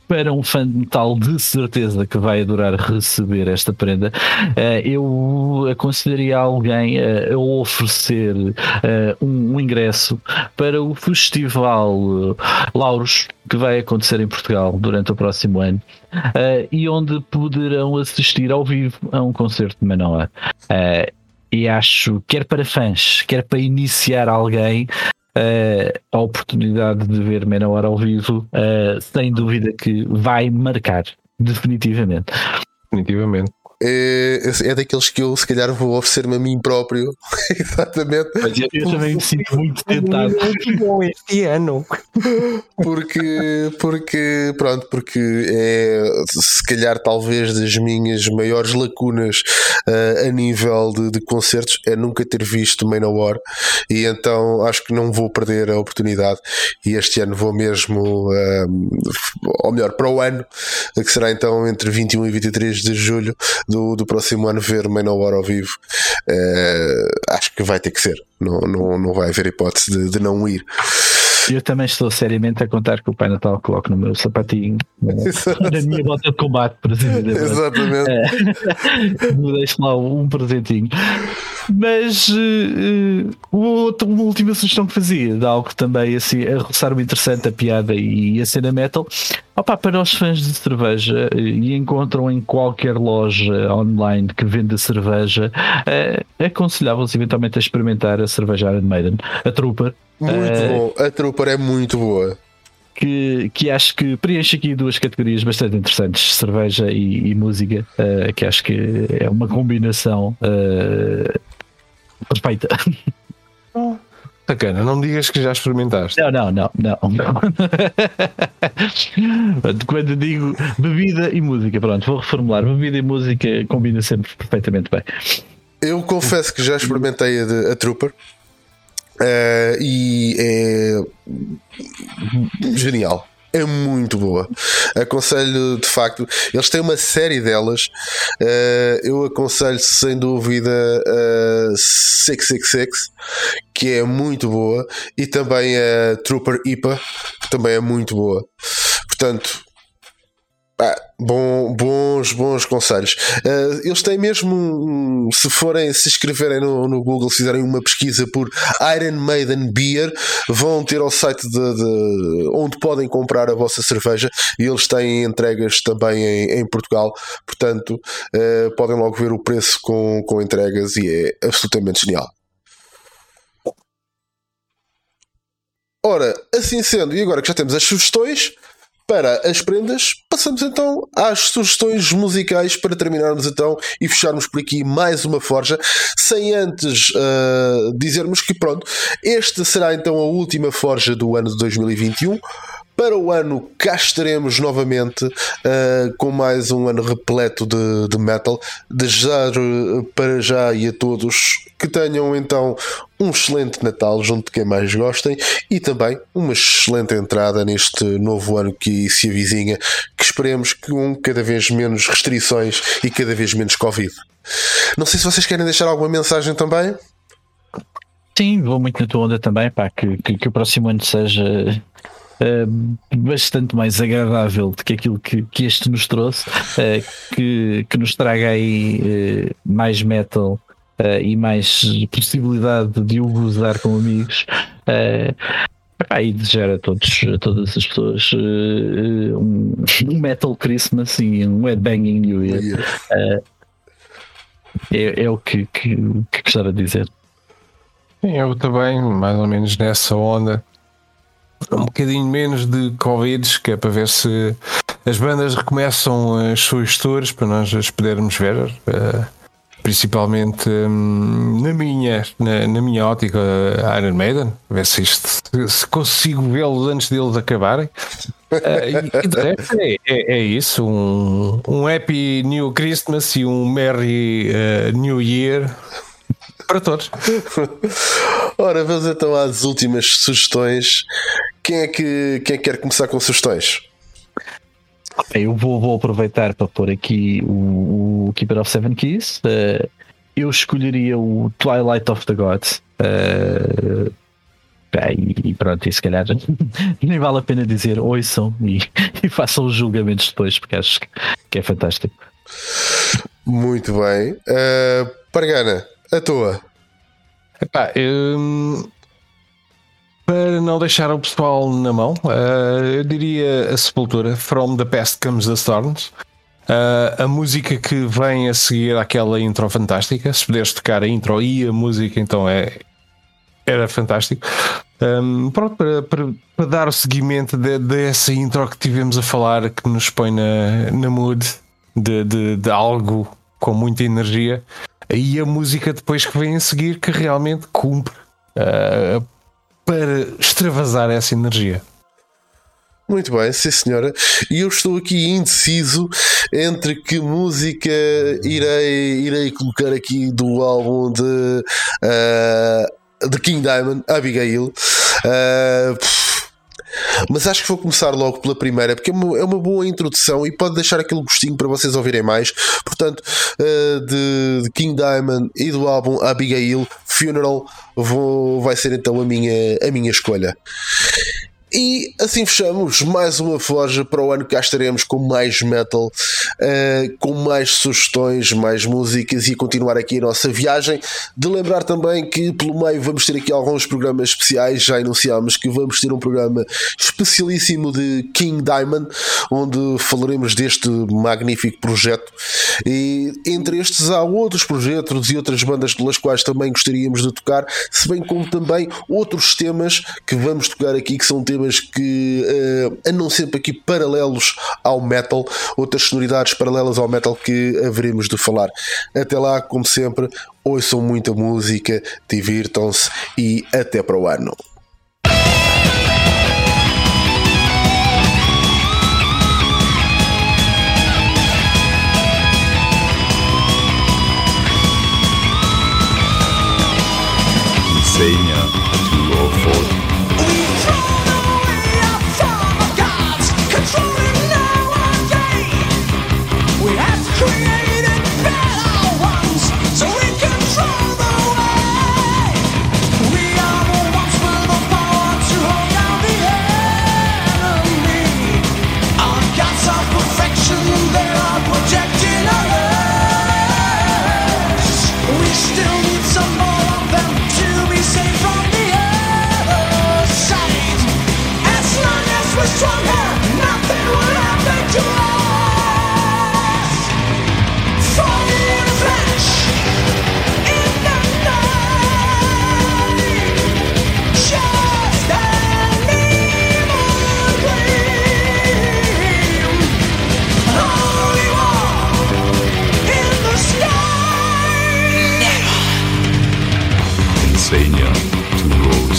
para um fã de metal de certeza que vai adorar receber esta prenda, eh, eu aconselharia alguém a oferecer eh, um ingresso para o Festival eh, Lauros que vai acontecer em Portugal durante o próximo ano e onde poderão assistir ao vivo a um concerto de Manoa. E acho, quer para fãs, quer para iniciar alguém, uh, a oportunidade de ver Menor ao vivo, uh, sem dúvida que vai marcar, definitivamente. Definitivamente é, é daqueles que eu se calhar vou oferecer-me a mim próprio. Exatamente. Mas eu, eu também me sinto muito tentado. este ano. Porque, porque, pronto, porque é se calhar talvez das minhas maiores lacunas uh, a nível de, de, concertos é nunca ter visto Manowar e então acho que não vou perder a oportunidade e este ano vou mesmo, uh, ou melhor, para o ano, que será então entre 21 e 23 de julho do, do próximo ano ver Manowar ao vivo, uh, acho que vai ter que ser. Não, não, não vai haver hipótese de, de não ir. Eu também estou seriamente a contar que o Pai Natal coloque no meu sapatinho, na, na minha bota de combate, por assim dizer. Exatamente. É, me deixe lá um presentinho. Mas uh, uh, uma última sugestão que fazia, de algo também assim, a roçar-me interessante, a piada e a cena metal, opa, para os fãs de cerveja uh, e encontram em qualquer loja online que venda cerveja, uh, aconselhava-vos eventualmente a experimentar a cerveja Iron Maiden, a Trooper. Muito bom, a Trooper é muito boa. Que, que, acho que preenche aqui duas categorias bastante interessantes, cerveja e, e música, uh, que acho que é uma combinação uh, perfeita. Bacana, não me digas que já experimentaste. Não, não, não, não. Quando digo bebida e música, pronto, vou reformular. Bebida e música combina sempre perfeitamente bem. Eu confesso que já experimentei a, de, a Trooper. Uh, e é genial. É muito boa. Aconselho de facto. Eles têm uma série delas. Uh, eu aconselho sem dúvida a uh, 666, que é muito boa, e também a Trooper IPA, que também é muito boa. Portanto, ah, bom, bons, bons conselhos. Uh, eles têm mesmo, se forem, se escreverem no, no, Google, se fizerem uma pesquisa por Iron Maiden Beer, vão ter ao site de, de, onde podem comprar a vossa cerveja e eles têm entregas também em, em Portugal, portanto, uh, podem logo ver o preço com, com entregas e é absolutamente genial. Ora, assim sendo, e agora que já temos as sugestões, para as prendas, passamos então às sugestões musicais para terminarmos então e fecharmos por aqui mais uma forja, sem antes uh, dizermos que pronto, esta será então a última forja do ano de 2021. Para o ano cá estaremos novamente uh, com mais um ano repleto de, de metal. Desejar uh, para já e a todos que tenham então um excelente Natal junto de quem mais gostem e também uma excelente entrada neste novo ano que se avizinha, que esperemos com cada vez menos restrições e cada vez menos Covid. Não sei se vocês querem deixar alguma mensagem também. Sim, vou muito na tua onda também, pá, que, que, que o próximo ano seja Uh, bastante mais agradável do que aquilo que, que este nos trouxe, uh, que, que nos traga aí uh, mais metal e mais possibilidade de o gozar com amigos. Epá, e desejar a, todos, a todas as pessoas um, um, Metal Christmas e um Headbanging New Year. É, é, o que, que, que gostava de dizer. Eu também, mais ou menos nessa onda um bocadinho menos de Covid, que é para ver se as bandas recomeçam as suas tours para nós as podermos ver. Uh, principalmente um, na minha na, na, minha ótica Iron Maiden ver se, isto, se consigo vê-los antes deles acabarem uh, e, de resto é, é, é, isso um, um Happy New Christmas e um Merry uh, New Year para todos. Ora, vamos então às últimas sugestões. Quem é que, quem é que quer começar com sugestões? Eu vou, vou aproveitar para pôr aqui o, o Keeper of Seven Keys. Uh, eu escolheria o Twilight of the Gods. Uh, e, e pronto, e se calhar nem vale a pena dizer ouçam e, e façam os julgamentos depois, porque acho que é fantástico. Muito bem. Uh, Pargana, a tua. Epá, hum, para não deixar o pessoal na mão, uh, eu diria a Sepultura, From the Past Comes the Storms. Uh, a música que vem a seguir àquela intro fantástica, se puderes tocar a intro e a música, então é, era fantástico. Um, pronto, para, para, para, dar o seguimento de, dessa intro que tivemos a falar, que nos põe na, na mood de, de, de algo com muita energia e a música depois que vem a seguir que realmente cumpre uh, para extravasar essa energia. Muito bem, sim senhora. E eu estou aqui indeciso entre que música irei, irei colocar aqui do álbum de, uh, de King Diamond, Abigail. Uh, mas acho que vou começar logo pela primeira, porque é uma, é uma boa introdução e pode deixar aquele gostinho para vocês ouvirem mais. Portanto, uh, de, de, King Diamond e do álbum Abigail Funeral vou, vai ser então a minha, a minha escolha. E assim fechamos mais uma Forja para o ano. Cá estaremos com mais metal, uh, com mais sugestões, mais músicas e continuar aqui a nossa viagem. De lembrar também que pelo meio vamos ter aqui alguns programas especiais. Já anunciámos que vamos ter um programa especialíssimo de King Diamond, onde falaremos deste magnífico projeto. E entre estes há outros projetos e outras bandas pelas quais também gostaríamos de tocar, se bem como também outros temas que vamos tocar aqui que são temas que uh, andam sempre aqui paralelos ao metal, outras sonoridades paralelas ao metal que haveremos de falar. Até lá, como sempre, ouçam muita música, divirtam-se e até para o ano. Senha 204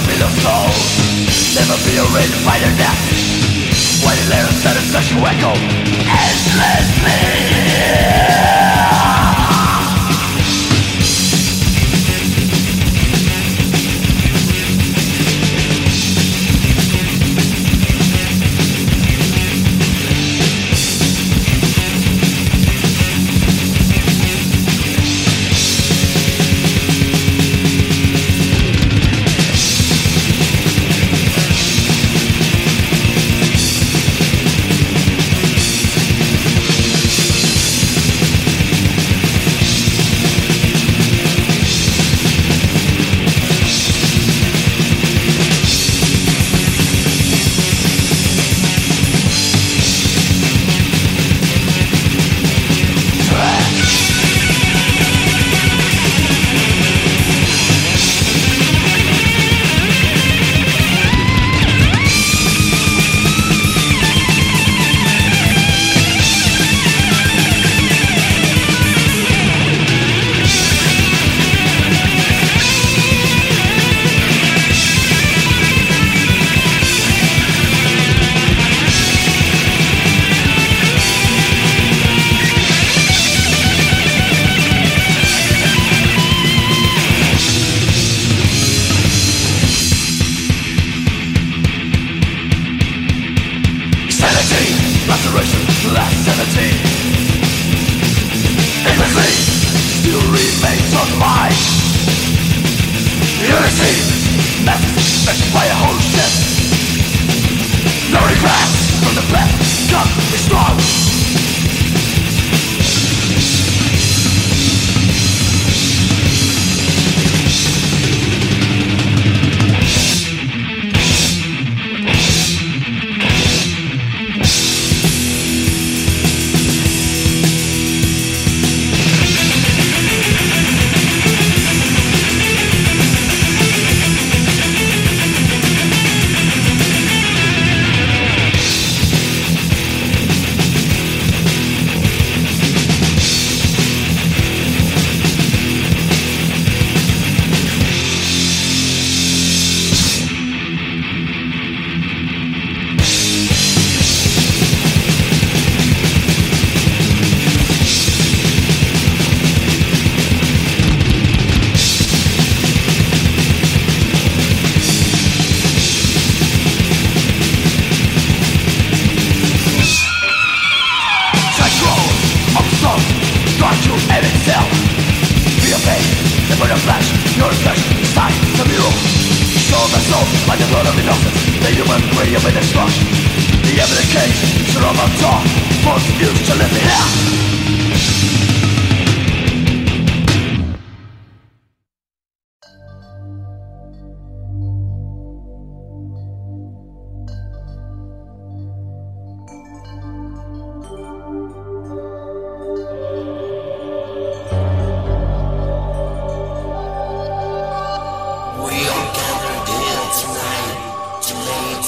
never be the soul Never be a reason by the neck Waiting there instead of such echo Endlessly.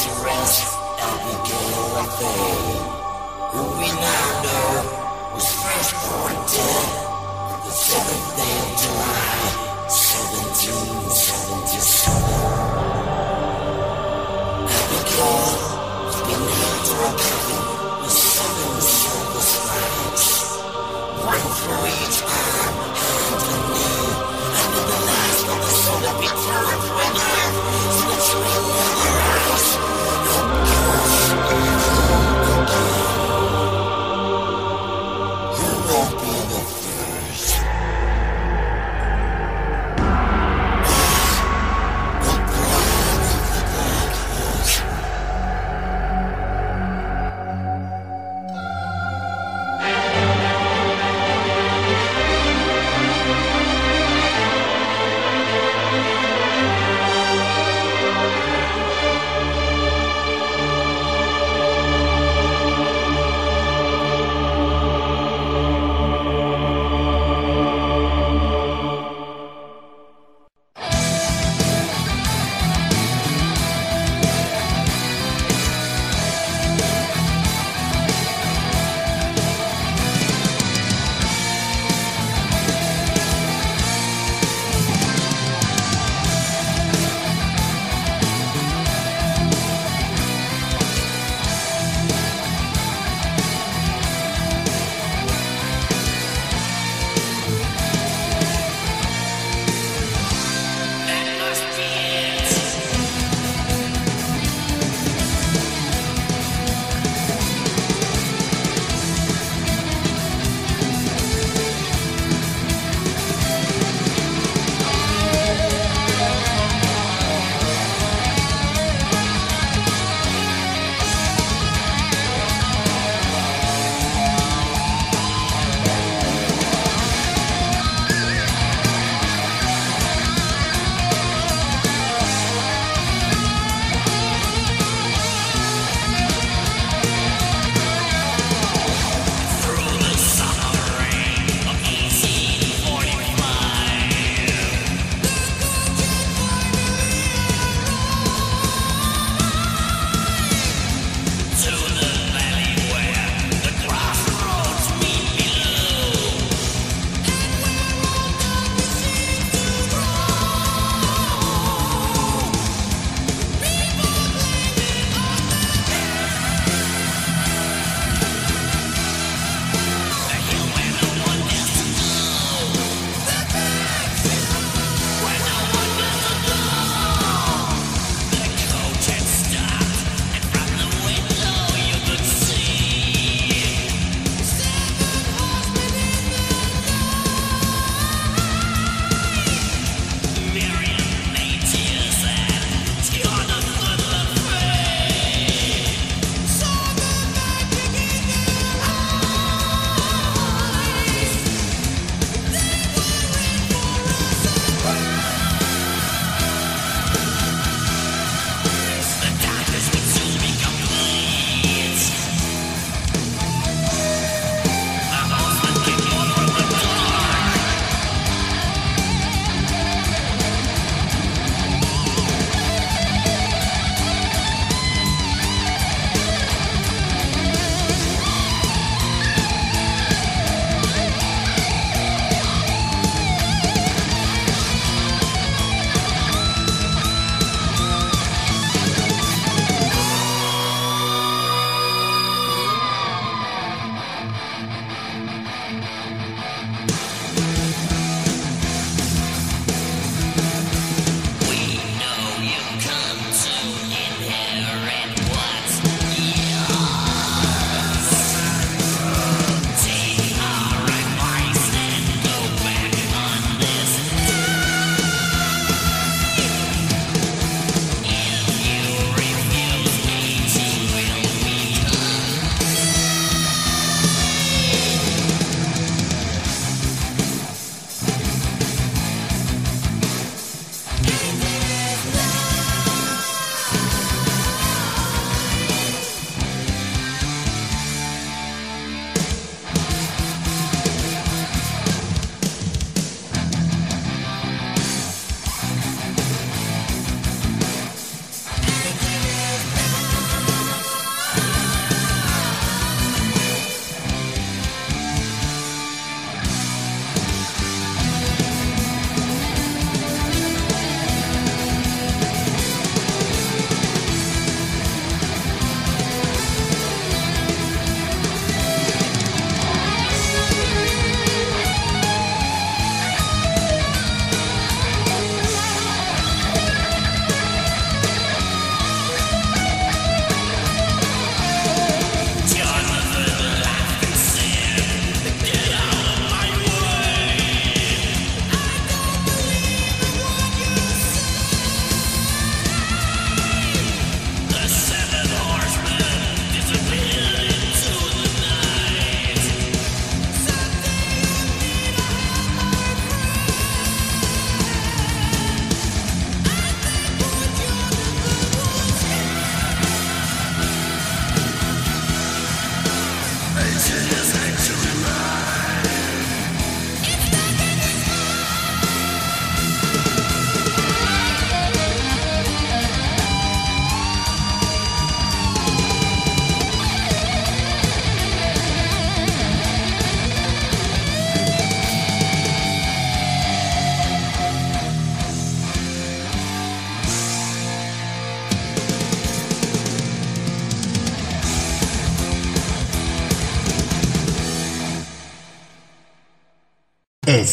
to rest and begin our thing. Who we now know was first born dead the 7th day of July, 1770.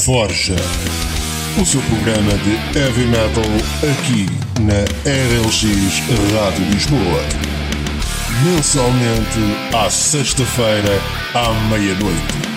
Forja. O seu programa de heavy metal aqui na RLX Rádio Lisboa. Mensalmente à sexta-feira à meia-noite.